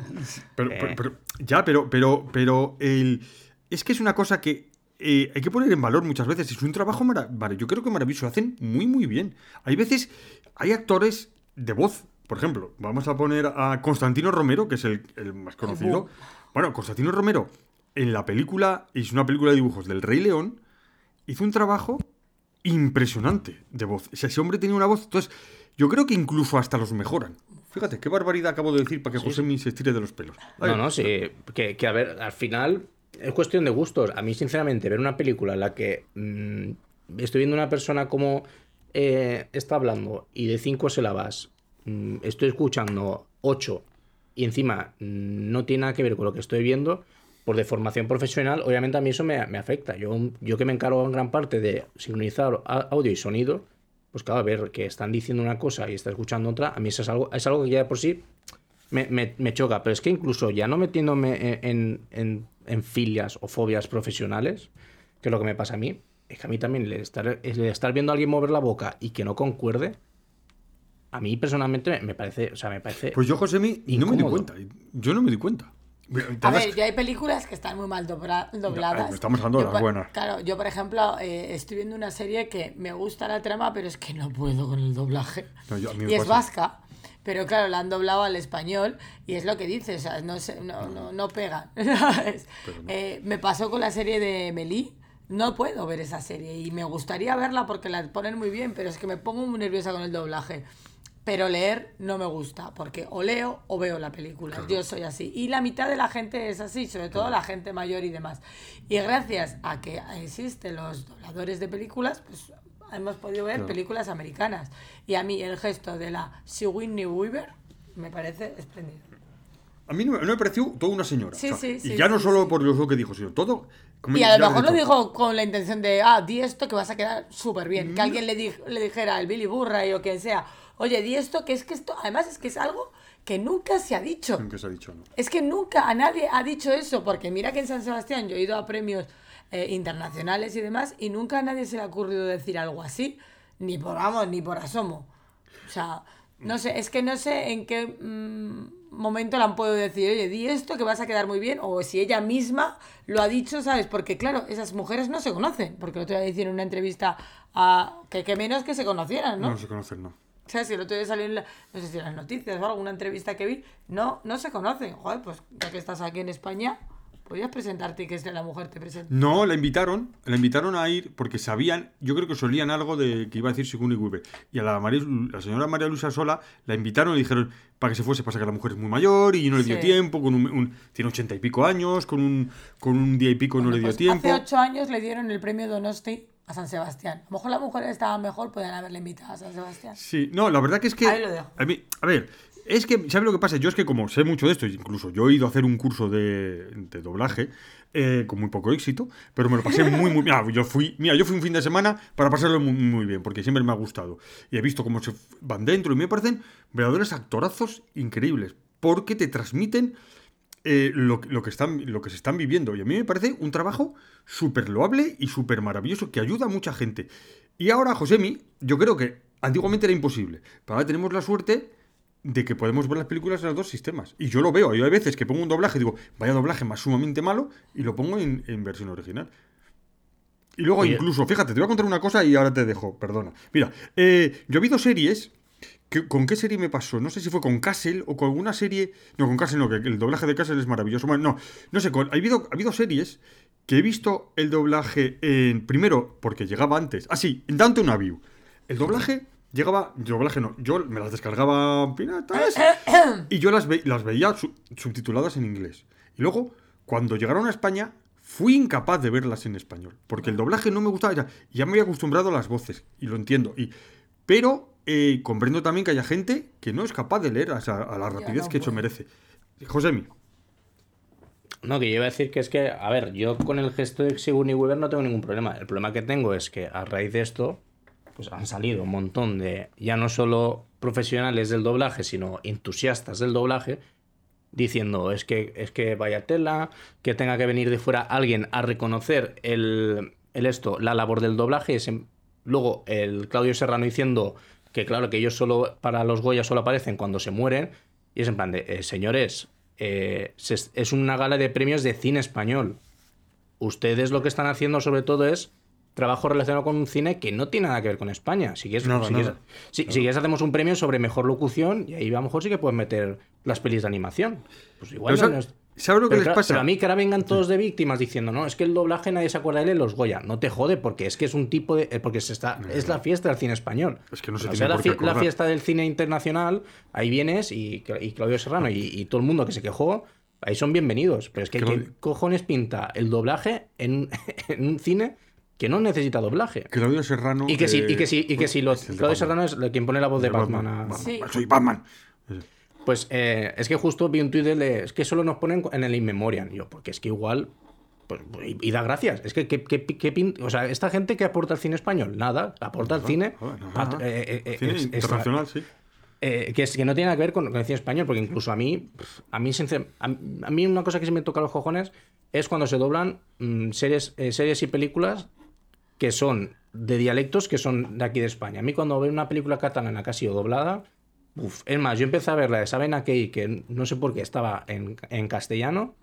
Pero, eh. pero- pero- ya, pero, pero, pero el, es que es una cosa que eh, hay que poner en valor muchas veces. Es un trabajo maravilloso. Yo creo que maravilloso. Lo hacen muy, muy bien. Hay veces, hay actores de voz. Por ejemplo, vamos a poner a Constantino Romero, que es el, el más conocido. Bueno, Constantino Romero, en la película, es una película de dibujos del Rey León, hizo un trabajo impresionante de voz. O sea, ese hombre tenía una voz. Entonces, yo creo que incluso hasta los mejoran. Fíjate, qué barbaridad acabo de decir para que José se estire de los pelos. No, no, sí. Que, que, a ver, al final es cuestión de gustos. A mí, sinceramente, ver una película en la que mm, estoy viendo una persona como eh, está hablando y de cinco sílabas mm, estoy escuchando ocho y encima mm, no tiene nada que ver con lo que estoy viendo, por de formación profesional, obviamente a mí eso me, me afecta. Yo, yo que me encargo en gran parte de sincronizar audio y sonido, pues claro, a ver que están diciendo una cosa y está escuchando otra, a mí eso es algo, es algo que ya de por sí me, me, me choca. Pero es que incluso ya no metiéndome en, en, en, filias o fobias profesionales, que es lo que me pasa a mí, es que a mí también el estar, el estar viendo a alguien mover la boca y que no concuerde, a mí personalmente me parece, o sea, me parece. Pues yo, José, no me di cuenta. Yo no me di cuenta. A ver, ya hay películas que están muy mal dobladas. estamos hablando de las buenas. Claro, yo por ejemplo eh, estoy viendo una serie que me gusta la trama, pero es que no puedo con el doblaje. y es vasca, pero claro, la han doblado al español y es lo que dices, o sea, no, no, no, no pega. [LAUGHS] Eh, me pasó con la serie de Melí. No puedo ver esa serie y me gustaría verla porque la ponen muy bien, pero es que me pongo muy nerviosa con el doblaje pero leer no me gusta, porque o leo o veo la película. Yo soy así. Y la mitad de la gente es así, sobre todo la gente mayor y demás. Y gracias a que existen los dobladores de películas, pues hemos podido ver películas americanas. Y a mí el gesto de la Sigourney Weaver me parece espléndido. A mí no me, pareció toda una señora. Sí, sí, sí, y ya no solo por lo que dijo, sino todo. y a lo mejor lo dijo con la intención de, ah, di esto que vas a quedar súper bien. Que mm. alguien le, le dijera al Billy Burray o quien sea, oye, di esto, que es que esto, además es que es algo que nunca se ha dicho. Nunca se ha dicho, ¿no? Es que nunca a nadie ha dicho eso, porque mira que en San Sebastián yo he ido a premios eh, internacionales y demás, y nunca a nadie se le ha ocurrido decir algo así, ni por, vamos, ni por asomo. O sea, no sé, es que no sé en qué mm, momento le han podido decir, oye, di esto que vas a quedar muy bien, o si ella misma lo ha dicho, ¿sabes? Porque claro, esas mujeres no se conocen, porque el otro día hicieron una entrevista a que, que menos que se conocieran, ¿no? No se conocen, no. Sea, si el otro día salió en no sé si en las noticias o alguna entrevista que vi, no, no se conocen. Joder, pues ya que estás aquí en España, podrías presentarte y que la mujer te presente. No, la invitaron, la invitaron a ir porque sabían, yo creo que solían algo de que iba a decir Sigourney Weaver. Y a la, la señora María Luisa Sola la invitaron y dijeron para que se fuese, pasa que la mujer es muy mayor y no le dio tiempo, con un, tiene ochenta y pico años, con un, con un día y pico no le dio pues tiempo. Hace ocho años le dieron el premio Donosti a San Sebastián. A lo mejor las mujeres estaban mejor, podían haberle invitado a San Sebastián. Sí, no, la verdad que es que. Ahí lo dejo. A, mí, a ver, es que, ¿sabes lo que pasa? Yo es que como sé mucho de esto, incluso yo he ido a hacer un curso de, de doblaje, eh, con muy poco éxito, pero me lo pasé muy, muy bien. Yo fui, mira, yo fui un fin de semana para pasarlo muy, muy bien, porque siempre me ha gustado. Y he visto cómo se van dentro y me parecen verdaderos actorazos increíbles, porque te transmiten eh, lo, que están, lo que se están viviendo. Y a mí me parece un trabajo súper loable y súper maravilloso que ayuda a mucha gente. Y ahora, Josemi, yo creo que antiguamente era imposible. Pero ahora tenemos la suerte de que podemos ver las películas en los dos sistemas. Y yo lo veo. Yo hay veces que pongo un doblaje y digo, vaya doblaje más sumamente malo, y lo pongo en, versión original. Y luego incluso, fíjate, te voy a contar una cosa y ahora te dejo, perdona. Mira, eh, yo he visto series ¿Con qué serie me pasó? No sé si fue con Castle o con alguna serie. No, con Castle no, que el doblaje de Castle es maravilloso. Bueno, no, no sé, ha, habido, ha habido series que he visto el doblaje en. Primero, porque llegaba antes. Ah, sí, en Dante View. El doblaje llegaba. Doblaje no, yo me las descargaba piratas y yo las, veía subtituladas en inglés. Y luego, cuando llegaron a España, fui incapaz de verlas en español. Porque el doblaje no me gustaba. Ya, ya me había acostumbrado a las voces. Y lo entiendo. Pero eh, comprendo también que haya gente que no es capaz de leer a, la rapidez que eso merece. Josemi. No, que yo iba a decir que es que, a ver, yo con el gesto de Sigourney Weaver no tengo ningún problema. El problema que tengo es que a raíz de esto, pues han salido un montón de, ya no solo profesionales del doblaje, sino entusiastas del doblaje, diciendo, es que, es que vaya tela, que tenga que venir de fuera alguien a reconocer el, esto, la labor del doblaje. Luego el Claudio Serrano diciendo que claro, que ellos solo, para los Goya solo aparecen cuando se mueren, y es en plan de, eh, señores, eh, es una gala de premios de cine español. Ustedes lo que están haciendo sobre todo es trabajo relacionado con un cine que no tiene nada que ver con España. Si quieres, si, quieres hacemos un premio sobre mejor locución y ahí a lo mejor sí que puedes meter las pelis de animación. Pues igual ¿Sabes lo que Pero, les claro, pasa? pero a mí que ahora vengan todos de víctimas diciendo, no, es que el doblaje nadie se acuerda de él en los Goya. No te jode, porque es que es un tipo de. eh, Porque se está, es la fiesta del cine español. Es que no se O tiene sea, la, qué fiesta del cine internacional, ahí vienes y, y Claudio Serrano y, y todo el mundo que se quejó, ahí son bienvenidos. Pero es que, Claudio- ¿qué cojones pinta el doblaje en, [LAUGHS] en un cine que no necesita doblaje? Claudio Serrano. Y que si, y que si, y que si lo- es el de Claudio. Serrano es quien pone la voz de De Batman. a- Batman. Sí. Soy Batman. Pues eh, es que justo vi un tuit de es que solo nos ponen en el In Memoriam. Y yo, porque es que igual. Pues, y, y da gracias. Es que, ¿qué, qué- qué pin- o sea, esta gente que aporta al cine español, nada, aporta al cine. Pat- eh, eh, Cine es- extra- internacional, sí. eh, que, es, que no tiene nada que ver con, con el cine español, porque incluso a mí, a mí, a, a mí una cosa que se me toca los cojones es cuando se doblan mm, series, eh, series y películas que son de dialectos que son de aquí de España. A mí cuando veo una película catalana que ha sido doblada, uf, es más, yo empecé a ver la de Saben Aquell, que no sé por qué estaba en, en castellano,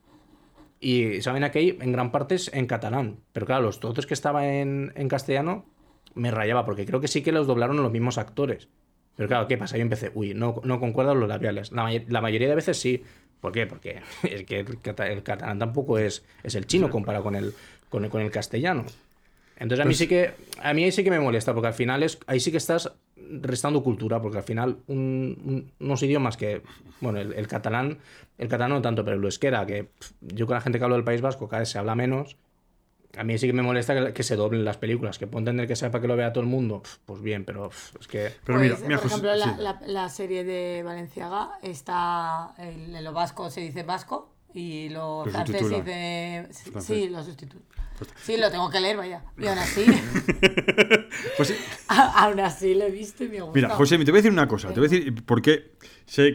y Saben Aquell en gran parte es en catalán. Pero claro, los otros que estaba en, en castellano me rayaba, porque creo que sí que los doblaron los mismos actores. Pero claro, ¿qué pasa? Yo empecé, uy, no, no concuerdan los labiales. La, may- la mayoría de veces sí. ¿Por qué? Porque [LAUGHS] es que el, cata- el catalán tampoco es, es el chino comparado con el, con el, con el castellano. Entonces a mí Pues- sí que a mí ahí sí que me molesta porque al final es ahí sí que estás restando cultura porque al final un- un- unos idiomas que bueno el, el catalán el catalán no tanto pero el euskera que yo con la gente que hablo del País Vasco cada vez se habla menos a mí sí que me molesta que, que se doblen las películas que puedo entender que sea para que lo vea todo el mundo pues bien pero pf, es que Pero Pues, mira, mira, por José- ejemplo, sí. la, la- la serie de Valenciaga está en, en lo vasco se dice vasco y lo subtitulan. dice sí, Francés. sí, lo sustituye. Sí, lo tengo que leer, vaya. Y aún así, [LAUGHS] Pues sí, aún así lo he visto y me. Mira, José, te voy a decir una cosa. Te voy a decir por qué sé,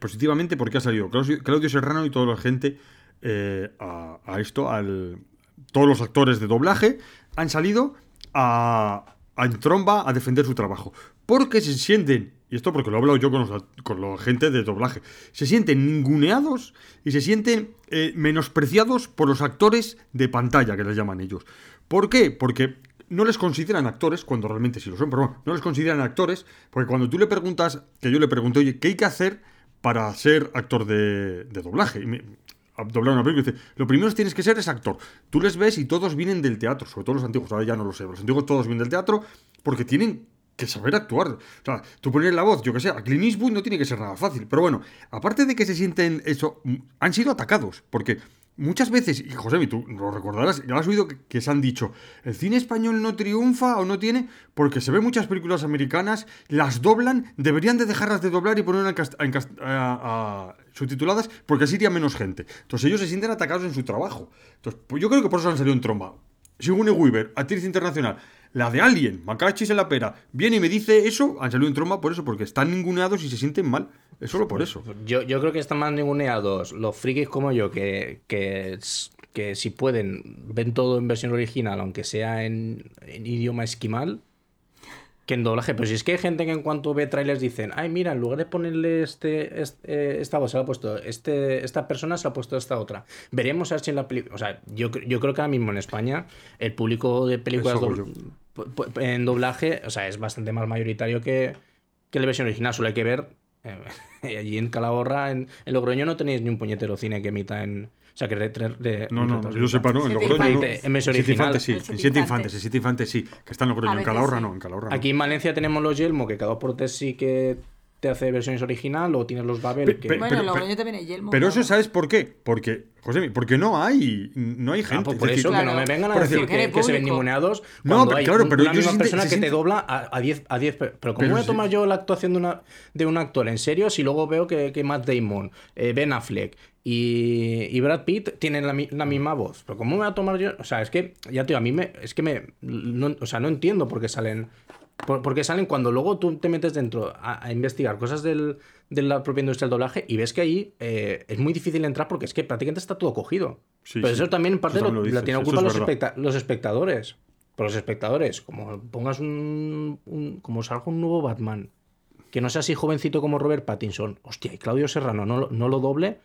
positivamente por qué ha salido Claudio, Claudio Serrano y toda la gente eh, a, a esto, al, todos los actores de doblaje han salido a, a en tromba a defender su trabajo. Porque se sienten, y esto porque lo he hablado yo con, los, con la gente de doblaje, se sienten ninguneados y se sienten eh, menospreciados por los actores de pantalla, que les llaman ellos. ¿Por qué? Porque no les consideran actores, cuando realmente sí lo son, pero bueno, no les consideran actores, porque cuando tú le preguntas, que yo le pregunté, oye, ¿qué hay que hacer para ser actor de, doblaje? Y me- doblar una película, dice, lo primero que tienes que ser es actor. Tú les ves y todos vienen del teatro, sobre todo los antiguos, ahora ya no lo sé, los antiguos todos vienen del teatro porque tienen que saber actuar. O sea, tú pones la voz, yo que sé, a Clint Eastwood no tiene que ser nada fácil. Pero bueno, aparte de que se sienten eso, mm, han sido atacados, porque muchas veces, y José, tú lo recordarás, ya has oído que, se han dicho, el cine español no triunfa o no tiene, porque se ven muchas películas americanas, las doblan, deberían de dejarlas de doblar y a- subtituladas, porque así iría menos gente. Entonces ellos se sienten atacados en su trabajo. Entonces, pues yo creo que por eso han salido en tromba. Sigourney Weaver, actriz internacional, la de Alien, Macachis en la pera, viene y me dice eso, han salido en tromba por eso, porque están ninguneados y se sienten mal. Es solo por eso. Yo, yo creo que están más ninguneados los frikis como yo, que, que, que si pueden ven todo en versión original, aunque sea en idioma esquimal, que en doblaje. Pero si es que hay gente que en cuanto ve trailers dicen, ay, mira, en lugar de ponerle este, este, eh, esta voz, se la ha puesto este, esta persona, se la ha puesto esta otra. Veremos a ver si en la película. O sea, yo, yo creo que ahora mismo en España el público de películas en doblaje, o sea, es bastante más mayoritario que, que la versión original. Solo hay que ver. eh, [LAUGHS] allí en Calahorra, en, en Logroño, no tenéis ni un puñetero cine que emita en. O sea, que re- re- No, no, yo sepa, no. En Logroño no. En Siete infantes, sí. En siete infantes. en siete infantes, sí. Que está en Logroño. En Calahorra sí. no, en Calahorra no. Aquí en Valencia tenemos los Yelmo, que cada por tres sí que te hace versiones original, o tienes los Babel, Pe- que... pe- Bueno, pero- luego pero- también Yelmo. Pero eso. ¿sabes por qué? Porque, José, porque no hay, no hay Ah, gente. pues Es por decir, eso, que no me vengan a Por decir que, se ven ninguneados No, pero hay claro, un- pero una yo misma te- persona que te dobla a a 10 a 10 pe- pero ¿cómo Pero voy a sí- tomar yo la actuación de, una, de un actor en serio si luego veo que, que Matt Damon, eh, Ben Affleck y, y Brad Pitt tienen la, la misma voz? Pero ¿cómo voy a tomar yo? O sea, es que, ya tío, a mí me, es que me, no, o sea, no entiendo por qué salen, por, por qué salen cuando luego tú te metes dentro a, a investigar cosas del, de la propia industria del doblaje y ves que ahí eh, es muy difícil entrar porque es que prácticamente está todo cogido. Sí, Pero sí. eso también en parte lo, lo la eso culpa los, especta- los espectadores. Por los espectadores, como pongas un, un- como salga un nuevo Batman, que no sea así jovencito como Robert Pattinson, hostia, y Claudio Serrano no, lo- no lo doble,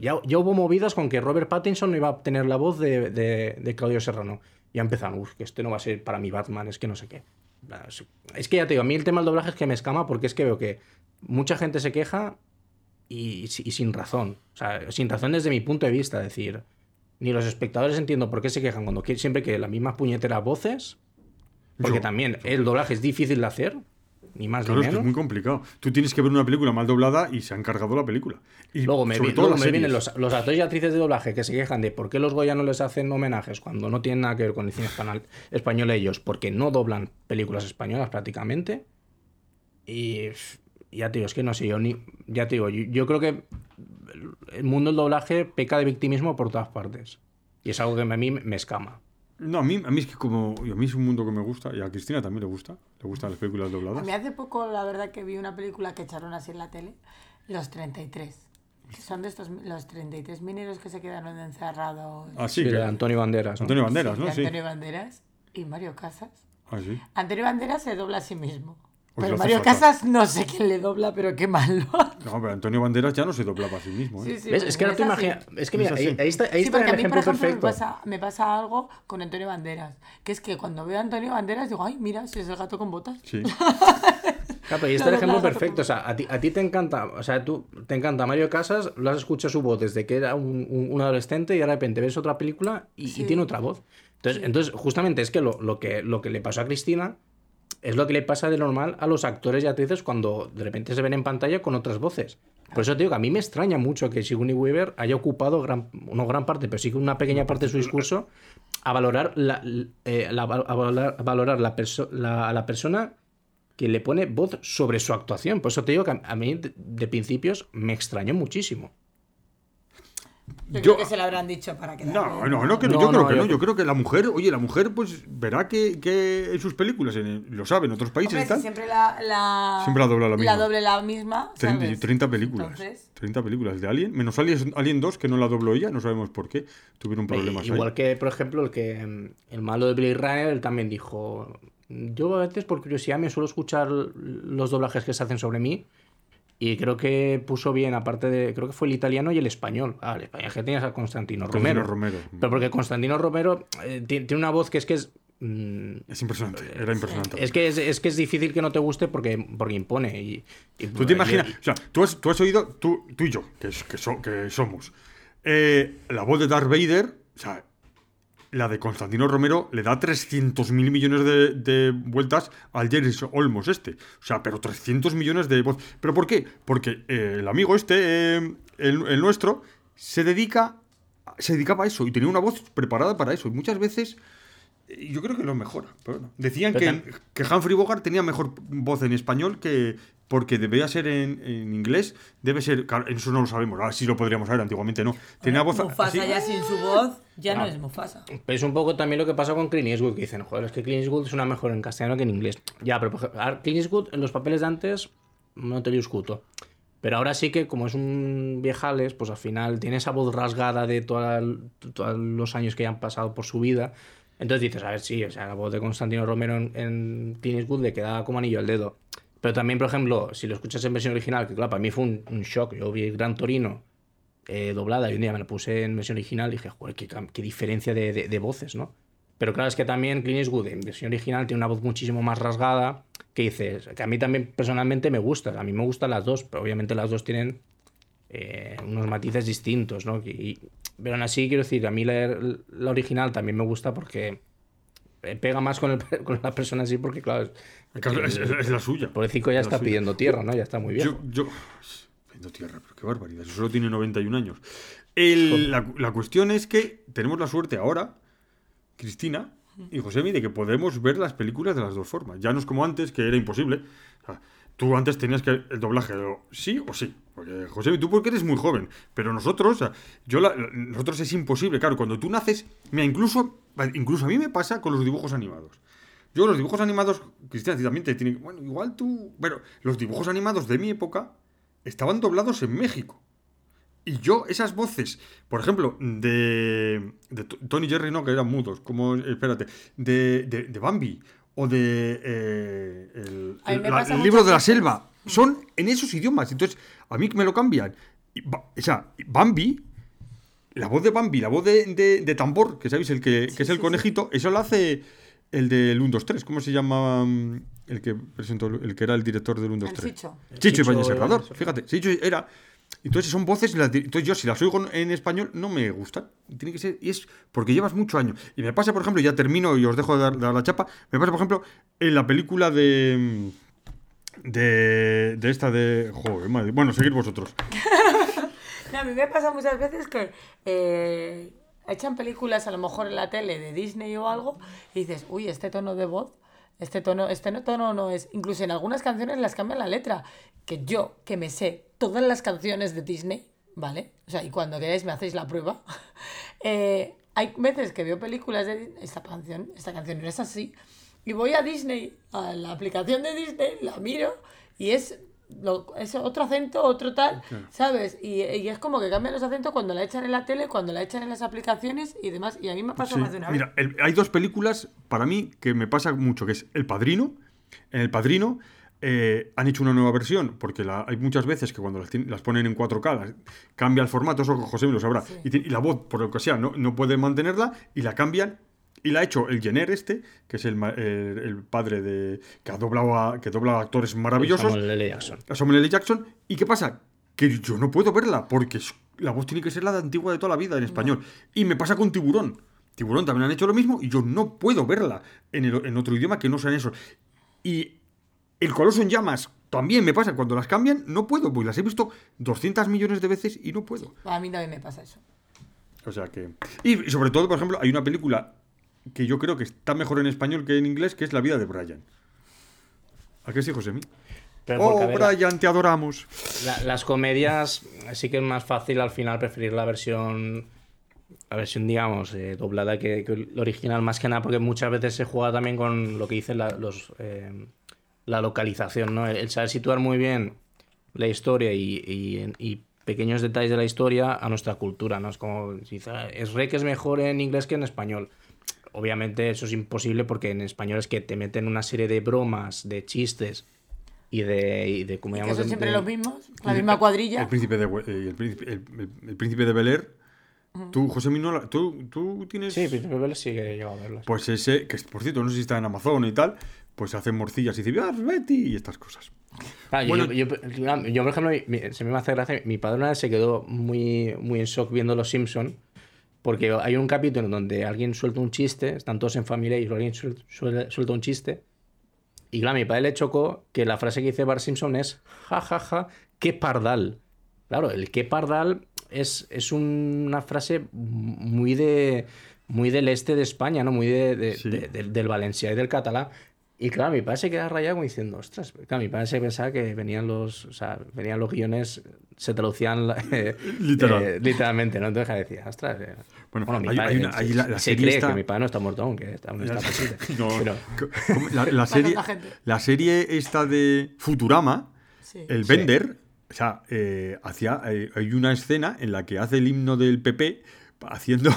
ya, ya hubo movidas con que Robert Pattinson no iba a tener la voz de, de- de Claudio Serrano. Ya empezaron, uff, que este no va a ser para mi Batman, es que no sé qué. Es- que ya te digo, a mí el tema del doblaje es que me escama porque es que veo que mucha gente se queja y, y sin razón. O sea, sin razón desde mi punto de vista. Es decir, ni los espectadores entiendo por qué se quejan cuando siempre que las mismas puñeteras voces. Porque Yo- también el doblaje es difícil de hacer, ni más Claro, ni es muy complicado. Tú tienes que ver una película mal doblada y se han cargado la película. Y Luego me, sobre vi- todo luego las me vienen los, los actores y actrices de doblaje que se quejan de por qué los Goya no les hacen homenajes cuando no tienen nada que ver con el cine español, español ellos, porque no doblan películas españolas prácticamente. Y ya te digo, es que no sé, yo ni. Ya te digo, yo, yo creo que el mundo del doblaje peca de victimismo por todas partes. Y es algo que a mí me escama. No, a mí, a mí es que como... A mí es un mundo que me gusta y a Cristina también le gusta. Le gustan las películas A dobladas. mí hace poco, la verdad, que vi una película que echaron así en la tele, Los 33. Que son de estos, los 33 mineros que se quedaron encerrados. Ah, sí. Sí, que- de Antonio Banderas. ¿no? Antonio Banderas, Sí, ¿no? Sí. Antonio Banderas y Mario Casas. Ah, sí. Antonio Banderas se dobla a sí mismo. Pero Mario fatal. Casas no sé quién le dobla, pero qué malo. [LAUGHS] No, pero Antonio Banderas ya no se doblaba a sí mismo, ¿eh? Sí, sí, ¿Ves? Es que ahora tú imaginas. Es que mira, Es ahí, está, ahí Sí, está porque el a mí, por ejemplo me perfecto. pasa, me pasa algo con Antonio Banderas. Que es que cuando veo a Antonio Banderas digo, ay, mira, si es el gato con botas. Sí. [LAUGHS] Claro, ahí está el ejemplo perfecto. O sea, a ti, a ti te encanta, o sea, tú te encanta Mario Casas, lo has escuchado su voz desde que era un, un- un adolescente y ahora de repente ves otra película y, y tiene otra voz. Entonces, entonces justamente es que lo, lo que lo que le pasó a Cristina es lo que le pasa de normal a los actores y actrices cuando de repente se ven en pantalla con otras voces. Por eso te digo que a mí me extraña mucho que Sigourney Weaver haya ocupado gran, no gran parte, pero sí una pequeña parte de su discurso a valorar la, eh, a valorar, valorar la, perso- la- a la persona que le pone voz sobre su actuación. Por eso te digo que a, a mí de, de principios me extrañó muchísimo. Yo, Yo- creo que se lo habrán dicho para que No, no, no, que no, No, yo creo no, que yo- no. Yo creo que la mujer, oye, la mujer pues verá que, que en sus películas, en- lo sabe, en otros países Hombre, y tal, si siempre la, la, Siempre la dobla la misma. doble la misma. 30, ¿sabes? 30 películas. Entonces, 30 películas de Alien, menos Alien, Alien 2, que no la dobló ella, no sabemos por qué. Tuvieron problemas Igual ahí. que, por ejemplo, el que mm, el malo de Blade Runner, él también dijo, yo a veces por curiosidad me suelo escuchar los doblajes que se hacen sobre mí y creo que puso bien, aparte de, creo que fue el italiano y el español. Ah, el español que tenías a Constantino Constantino Romero. Romero. Pero porque Constantino Romero eh, tiene, una voz que es que es... mm, Es impresionante, era impresionante. Es que es, es que es difícil que no te guste porque, porque impone. Y, y- Tú te imaginas, o sea, tú has, tú has oído, tú, tú y yo, que, es- que, so- que somos, eh, la voz de Darth Vader, o sea, la de Constantino Romero le da 300 mil millones de, vueltas al Jerry Olmos este. O sea, pero 300 millones de voz. ¿Pero por qué? Porque eh, el amigo este, eh, el, el nuestro, se dedica, se dedicaba a eso y tenía una voz preparada para eso. Y muchas veces... Yo creo que lo mejora. Pero bueno. Decían Pero que, que Humphrey Bogart tenía mejor voz en español que. Porque debía ser en, en inglés. Debe ser. claro, Eso no lo sabemos. Ahora sí lo podríamos saber. Antiguamente no. Tenía voz. Mufasa así. ya sin su voz, ya no Ah. es Mufasa. Pero es un poco también lo que pasa con Clint Eastwood, que dicen, joder, es que Clint Eastwood suena mejor en castellano que en inglés. Ya, pero por ejemplo, ahora, Clint Eastwood en los papeles de antes no te lo discuto. Pero ahora sí que, como es un viejales, pues al final tiene esa voz rasgada de todos los años que ya han pasado por su vida. Entonces dices, a ver, sí, o sea, la voz de Constantino Romero en, en Clint Eastwood le queda como anillo al dedo. Pero también, por ejemplo, si lo escuchas en versión original, que claro, para mí fue un, un shock. Yo vi Gran Torino eh, doblada y un día me la puse en versión original y dije, joder, qué, qué diferencia de, de- de voces, ¿no? Pero claro, es que también Clint Eastwood en versión original tiene una voz muchísimo más rasgada, que dices, que a mí también personalmente me gusta, a mí me gustan las dos, pero obviamente las dos tienen eh, unos matices distintos, ¿no? Y- pero aún así, quiero decir, a mí la, la original también me gusta porque pega más con, el- [LAUGHS] con la persona así, porque claro, Es, la suya. el pobrecito ya está suya. pidiendo tierra, ¿no? Ya está muy bien. Yo, yo. Pidiendo tierra, pero qué barbaridad. Eso solo tiene 91 años. El- la, la cuestión es que tenemos la suerte ahora, Cristina y Josemi, de que podemos ver las películas de las dos formas. Ya no es como antes, que era imposible. O sea, tú antes tenías que el doblaje sí o sí. Porque, Josemi, tú porque eres muy joven. Pero nosotros, o sea, yo la- nosotros es imposible. Claro, cuando tú naces, mira, incluso, incluso a mí me pasa con los dibujos animados. Yo los dibujos animados, Cristian, también te tienen... Bueno, igual tú... Pero los dibujos animados de mi época estaban doblados en México. Y yo, esas voces, por ejemplo, de, Tony Jerry, no, que eran mudos, como, espérate, de, de, de Bambi o de eh, el, la- libro de la selva, son en esos idiomas. Entonces, a mí me lo cambian. O sea, Bambi, la voz de Bambi, la voz de, de- de tambor, que sabéis, el que, que es el sí, conejito, eso lo hace el del 1, 2, 3. ¿Cómo se llama mm, el que presentó, el que era el director del 1, 2, El 3? Chicho. Chicho Serrador, fíjate. Chicho era. Entonces son voces, entonces yo si las oigo en español no me gustan. Tiene que ser, y es porque llevas mucho años. Y me pasa, por ejemplo, ya termino y os dejo de dar, de dar la chapa, me pasa, por ejemplo, en la película de... De, de esta de... Joder, madre. Bueno, seguid vosotros. [LAUGHS] No, a mí me pasa muchas veces que eh, echan películas a lo mejor en la tele de Disney o algo y dices, uy, este tono de voz, este tono, este no- tono no es. Incluso en algunas canciones las cambian la letra. Que yo, que me sé todas las canciones de Disney, ¿vale? O sea, y cuando queráis me hacéis la prueba. [LAUGHS] eh, hay veces que veo películas de Disney, esta canción, esta canción no es así. Y voy a Disney, a la aplicación de Disney, la miro y es, lo- es otro acento, otro tal, ¿sabes? Y, y es como que cambian los acentos cuando la echan en la tele, cuando la echan en las aplicaciones y demás. Y a mí me pasa Sí. más de una Mira, vez. el- hay dos películas para mí que me pasa mucho, que es El Padrino. En El Padrino eh, han hecho una nueva versión, porque la- hay muchas veces que cuando las, las ponen en 4K las- cambia el formato, eso José me lo sabrá. Y, ti- y la voz, por lo que sea, no, no puede mantenerla y la cambian. Y la ha hecho el Jenner este, que es el, el- el padre de... que ha doblado a, que dobla a actores maravillosos Samuel L. Jackson. a Samuel L. Jackson. ¿Y qué pasa? Que yo no puedo verla porque la voz tiene que ser la de antigua de toda la vida en español. Y me pasa con Tiburón. Tiburón también han hecho lo mismo y yo no puedo verla en, el- en otro idioma que no sean esos. Y el Coloso en llamas también me pasa. Cuando las cambian, no puedo, porque las he visto 200 millones de veces y no puedo. A mí también me pasa eso. O sea que. Y sobre todo, por ejemplo, hay una película que yo creo que está mejor en español que en inglés, que es La vida de Brian. ¿A qué sí, José? Pero Oh, ver, Brian, te adoramos. la- las comedias sí que es más fácil al final preferir la versión la versión digamos eh, doblada que, que el original más que nada porque muchas veces se juega también con lo que dicen la, los eh, la localización no el, el saber situar muy bien la historia y, y- y pequeños detalles de la historia a nuestra cultura no es como si dice, "Ah, es re que es mejor en inglés que en español obviamente eso es imposible porque en español es que te meten una serie de bromas de chistes y de, y de como Y que llamamos son siempre de- los mismos, la misma cuadrilla. El príncipe de, eh, el príncipe, el, el- el príncipe de Bel Air. Tú, José Minola, tú, tú tienes. Sí, Príncipe Vélez sí que he llegado a verlas. Pues ese, que por cierto, no sé si está en Amazon y tal, pues hacen morcillas y dice, ¡Ah, Betty! y estas cosas. Claro, bueno- yo, yo- yo- yo, por ejemplo, mi- se me hace gracia. Mi padre una vez se quedó muy, muy en shock viendo Los Simpson porque hay un capítulo en donde alguien suelta un chiste, están todos en familia y alguien suel- suel- suelta un chiste. Y claro, a mi padre le chocó que la frase que dice Bart Simpson es ja, ja, ja, qué pardal. Claro, el qué pardal es, es una frase muy de muy del este de España, ¿no? Muy de, de- Sí. de- del- del valencià y del catalán. Y claro, mi padre se queda rayado como diciendo, ostras, claro, mi padre se pensaba que venían los, o sea, venían los guiones, se traducían eh, [LAUGHS] Literal. eh, literalmente, ¿no? Entonces decía, ostras. eh, Bueno, mi hay- padre hay una- hay la- la se serie cree que mi padre no está muerto aún, que está- aún está presente. [LAUGHS] No, Pero- la, la [LAUGHS] serie, la serie esta de Futurama, Sí. el Sí. Bender, o sea, eh, hacía, eh, hay una escena en la que hace el himno del PP haciendo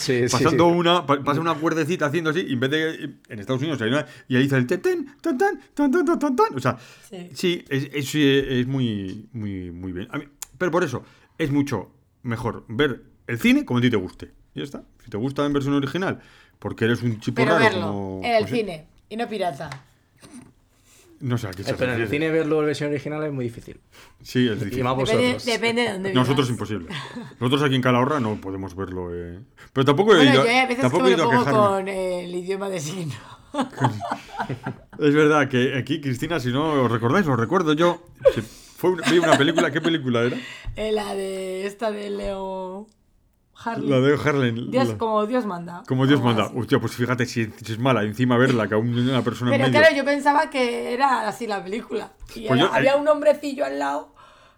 Sí, pasando sí. una pa- pasa una cuerdecita haciendo así y en vez de en Estados Unidos hay una- y ahí dice el ten ten tan tan tan tan tan tan tan o sea Sí. sí es, es, es muy muy muy bien A mí- pero por eso es mucho mejor ver el cine como a ti te guste y ya está si te gusta en versión original porque eres un chipo Pero raro verlo como en el pues cine y no pirata. No sé a qué se Pero en el cine verlo en versión original es muy difícil. sí es Y difícil más Depende, de dónde nosotros imposible nosotros aquí en Calahorra no podemos verlo eh. pero tampoco he Bueno, ido, yo hay veces que tampoco me he lo ido a pongo quejarme con eh, el idioma de signo. [LAUGHS] Es verdad que aquí, Cristina, si no os recordáis, os recuerdo yo. que Fue una, vi una película, ¿qué película era? Eh, la de esta de Leo Harley. La de. Dios, la- como Dios manda. como Dios manda. así. Hostia, pues fíjate si, si es mala, encima verla que a un- una persona Pero en medio. claro, yo pensaba que era así la película. Y Pues era- yo- había eh, un hombrecillo al lado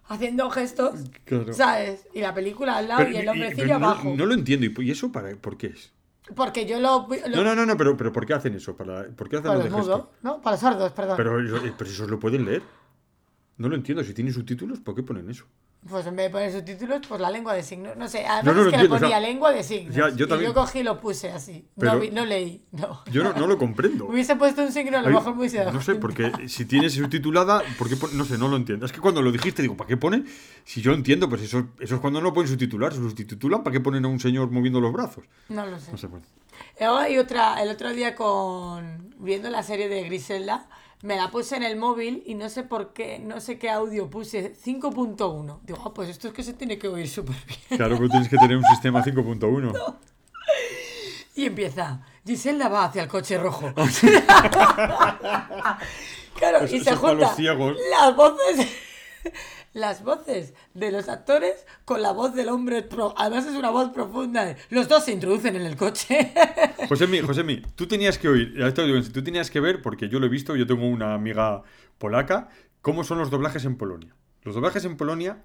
haciendo gestos, Claro. ¿sabes? Y la película al lado Pero- y el y- hombrecillo no- abajo. No, lo entiendo. ¿Y eso para, por qué es? Porque yo lo... lo No, no, no, no pero, pero ¿por qué hacen eso? ¿Para, ¿Por qué hacen para lo los mudos, ¿no? Para los sordos, perdón. Pero, eso- eh, pero eso lo pueden leer. No lo entiendo. Si tienen subtítulos, ¿por qué ponen eso? Pues en vez de poner subtítulos, pues la lengua de signos. No sé, a No, no lo que le o ponía sea, lengua de signos. ya, yo y cogí y lo puse así. No, vi- no leí, no. Yo no, lo comprendo. Hubiese puesto un signo, a lo Ay, mejor me hubiese dado No sé, porque si tienes subtitulada, ¿por qué pon- No sé, no lo entiendo. Es que cuando lo dijiste, digo, ¿para qué ponen? Si yo entiendo, pues eso, eso es cuando no pueden subtitular. Se subtitulan, ¿para qué ponen a un señor moviendo los brazos? No lo sé. No sé, bueno. Luego hay otra, el otro día con viendo la serie de Griselda, me la puse en el móvil y no sé por qué, no sé qué audio puse, 5.1. Digo, ah, pues esto es que se tiene que oír súper bien. Claro que tienes que tener un sistema 5.1. [LAUGHS] Y empieza, Giselda va hacia el coche rojo. [LAUGHS] [LAUGHS] claro, y se juntan las voces, [LAUGHS] las voces de los actores con la voz del hombre. pro- Además es una voz profunda. Los dos se introducen en el coche. [LAUGHS] Josemi, Josemi, tú tenías que oír, tú tenías que ver, porque yo lo he visto, yo tengo una amiga polaca, cómo son los doblajes en Polonia. Los doblajes en Polonia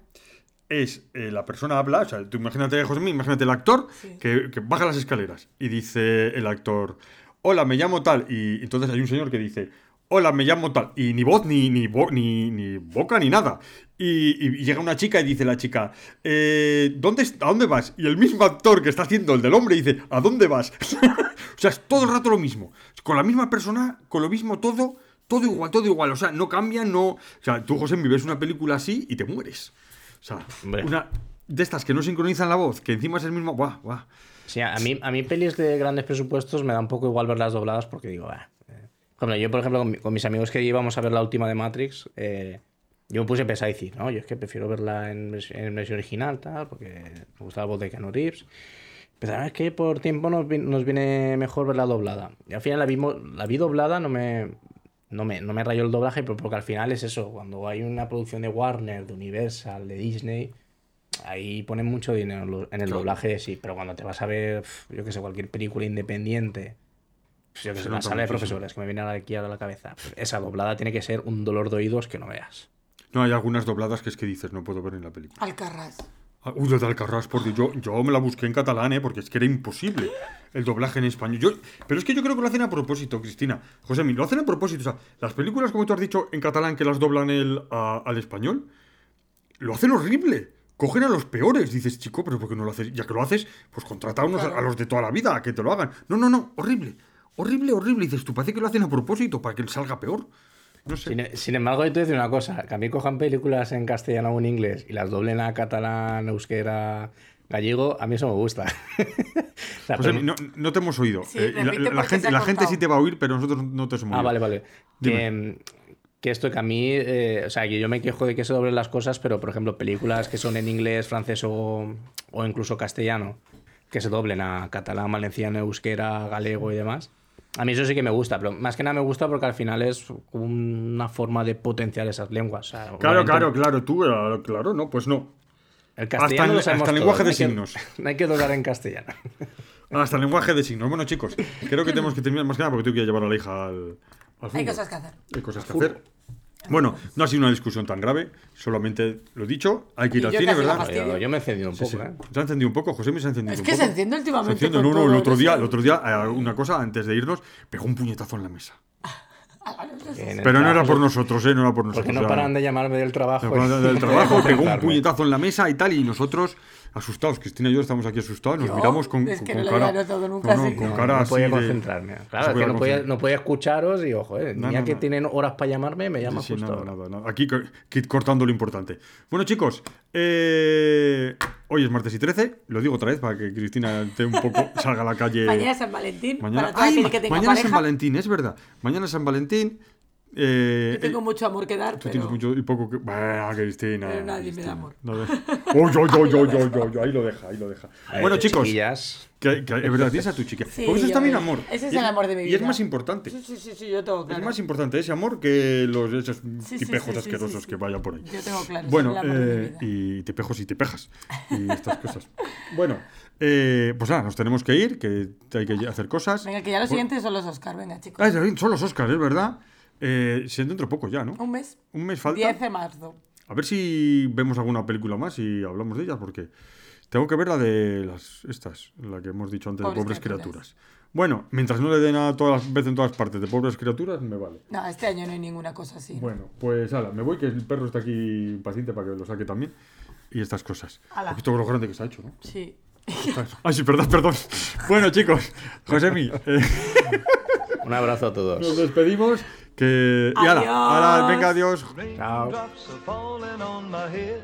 es eh, la persona habla, o sea, tú imagínate, Josemi, imagínate el actor Sí. que, que baja las escaleras y dice el actor, hola, me llamo tal, y entonces hay un señor que dice, hola, me llamo tal, y ni voz, ni, ni, bo- ni, ni boca, ni nada. Y, y llega una chica y dice la chica, eh, ¿dónde, ¿a dónde vas? Y el mismo actor que está haciendo el del hombre dice, ¿a dónde vas? [LAUGHS] o sea, es todo el rato lo mismo. Con la misma persona, con lo mismo todo, todo igual, todo igual. O sea, no cambia, no... O sea, tú, José, ves una película así y te mueres. O sea, Hombre. una de estas que no sincronizan la voz, que encima es el mismo... Buah, buah. Sí, a mí, a mí pelis de grandes presupuestos me da un poco igual verlas dobladas porque digo, "Bah, eh". Por ejemplo, yo, por ejemplo, con, mi- con mis amigos que íbamos a ver la última de Matrix, eh, yo me puse a y decir, no, yo es que prefiero verla en, en versión original, tal, porque me gusta la voz de Keanu Reeves. Pero "Ah, es que por tiempo nos, vi- nos viene mejor verla doblada. Y al final la, vimos, la vi doblada, no me, no, me, no me rayó el doblaje, pero porque al final es eso, cuando hay una producción de Warner, de Universal, de Disney, ahí ponen mucho dinero en el doblaje, sí, pero cuando te vas a ver, yo que sé, cualquier película independiente, pues yo que sé, una nota sala de profesores que me viene aquí a la cabeza, pues esa doblada tiene que ser un dolor de oídos que no veas. No, hay algunas dobladas que es que dices, no puedo ver en la película. Alcarrás. Ah, Uy, de Alcarrás, por Dios, yo, yo me la busqué en catalán, ¿eh? porque es que era imposible el doblaje en español. Yo, pero es que yo creo que lo hacen a propósito, Cristina. José, lo hacen a propósito. O sea, las películas, como tú has dicho, en catalán que las doblan el, a- al español, lo hacen horrible. Cogen a los peores. Dices, chico, pero ¿por qué no lo haces? Ya que lo haces, pues contrata a, unos, a los de toda la vida a que te lo hagan. No, no, no, horrible. Horrible, horrible. Dices, tú parece que lo hacen a propósito para que salga peor. No sé. Sin, sin embargo, yo te decir una cosa, que a mí cojan películas en castellano o en inglés y las doblen a catalán, euskera, gallego, a mí eso me gusta. [LAUGHS] O sea, José, pero- no, no te hemos oído. Sí, Eh, la, la gente, la gente sí te va a oír, pero nosotros no te hemos Ah, oído. vale, vale. Dime. Que, mm, que esto que a mí, eh, o sea, que yo me quejo de que se doblen las cosas, pero por ejemplo, películas que son en inglés, francés o, o incluso castellano, que se doblen a catalán, valenciano, euskera, galego y demás. A mí eso sí que me gusta, pero más que nada me gusta porque al final es una forma de potenciar esas lenguas. o sea, Claro, obviamente claro, claro, tú, claro, no, pues no. El castellano Hasta en- lo sabemos hasta el lenguaje no de hay que- signos. [LAUGHS] No hay que doblar en castellano. [LAUGHS] Hasta el lenguaje de signos. Bueno, chicos, creo que tenemos que terminar más que nada porque tengo que ir a llevar a la hija al, al Hay cosas que hacer. Hay cosas que hacer. Bueno, no ha sido una discusión tan grave, solamente lo dicho, hay que ir al cine, ¿verdad? Yo, yo me he encendido un poco, sí. ¿eh? Se ha encendido un poco, José me se ha encendido Es un que poco. se enciende últimamente Se enciende. No, no, el otro día, el otro día, eh, una cosa, antes de irnos, pegó un puñetazo en la mesa. Que Pero no era por nosotros, ¿eh? No era por nosotros. Porque no paran de llamarme del trabajo. Y del trabajo, [LAUGHS] pegó un puñetazo en la mesa y tal, y nosotros asustados. Cristina y yo estamos aquí asustados, nos Yo, miramos con, es que con no lo cara. había notado nunca no, no, así. con No, cara no así podía de- concentrarme. se Claro, es que podía no podía, no podía escucharos y ojo, eh, No, ya no, que no. tienen horas para llamarme, me llaman Sí, justo nada, nada, nada. Aquí Kit cortando lo importante. Bueno, chicos, eh, hoy es martes y 13. Lo digo otra vez para que Cristina esté un poco [LAUGHS] salga a la calle. Mañana es San Valentín. Mañana, para ¡Ay! que tenga mañana es San. Valentín, es verdad. Mañana es San Valentín. Eh, Yo tengo eh, mucho amor que dar, Tú pero... tienes mucho y poco que. Bah, Cristina. Pero nadie me Cristina. da amor. No de- Uy, uy, uy, uy, uy, uy, uy, ahí lo deja, ahí lo deja. Eh, bueno, chicos, chiquillas, que, que- es verdad, tienes a tu chica. Sí, Porque eso es yo- también amor. ese es Y el amor de mi Y es vida. más importante. Sí, sí, sí, sí, yo tengo claro. Es más importante ese amor que los esos Sí, tipejos sí, sí, asquerosos sí, sí. que vayan por ahí. Yo tengo claro. Bueno, eh, vida. y tipejos y tipejas. Y estas [LAUGHS] cosas. Bueno, eh, pues nada, nos tenemos que ir, que hay que hacer cosas. Venga, que ya los siguientes son los Oscar. Venga, chicos. Ah, son los Oscars, es verdad. Eh, dentro de poco ya, ¿no? Un mes. Un mes falta. 10 de marzo. A ver si vemos alguna película más y hablamos de ellas, porque tengo que ver la de las estas, la que hemos dicho antes de Pobres pobres criaturas. criaturas. Bueno, mientras no le den a todas las veces en todas partes de pobres criaturas, me vale. No, este año no hay ninguna cosa así. Bueno, pues ala, me voy, que el perro está aquí impaciente para que lo saque también. Y estas cosas. Ala. ¿Has visto lo grande que se ha hecho, no? Sí. [LAUGHS] Ay, sí, perdón, perdón. Bueno, chicos, Josemi, [LAUGHS] eh, un abrazo a nos todos. despedimos. Que... Y ala, venga, adiós. Chao. Raindrops are falling on my head.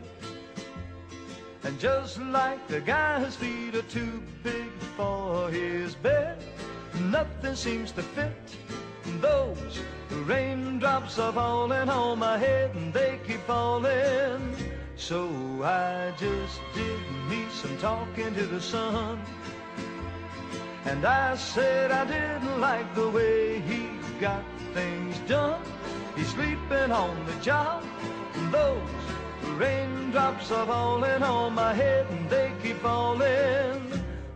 And just like the guy whose feet are too big for his bed, nothing seems to fit, Those raindrops are falling on my head and they keep falling. So I just did me some talking to the sun. And I said I didn't like the way he got things done. He's sleeping on the job. And those raindrops are falling on my head and they keep falling.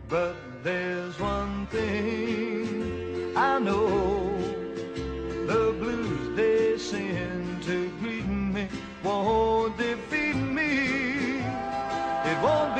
But there's one thing I know. The blues they send to greet me won't defeat me. It won't be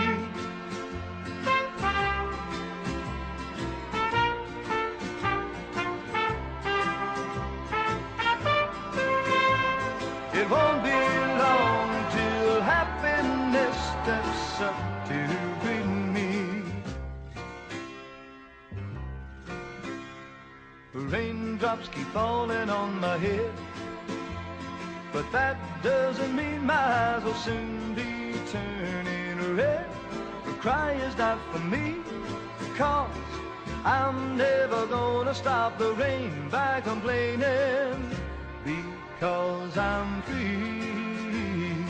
Won't be long till happiness steps up to greet me. Raindrops keep falling on my head, but that doesn't mean my eyes will soon be turning red. The cry is not for me, cause I'm never gonna stop the rain by complaining Cause I'm free,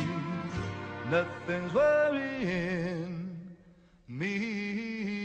nothing's worrying me.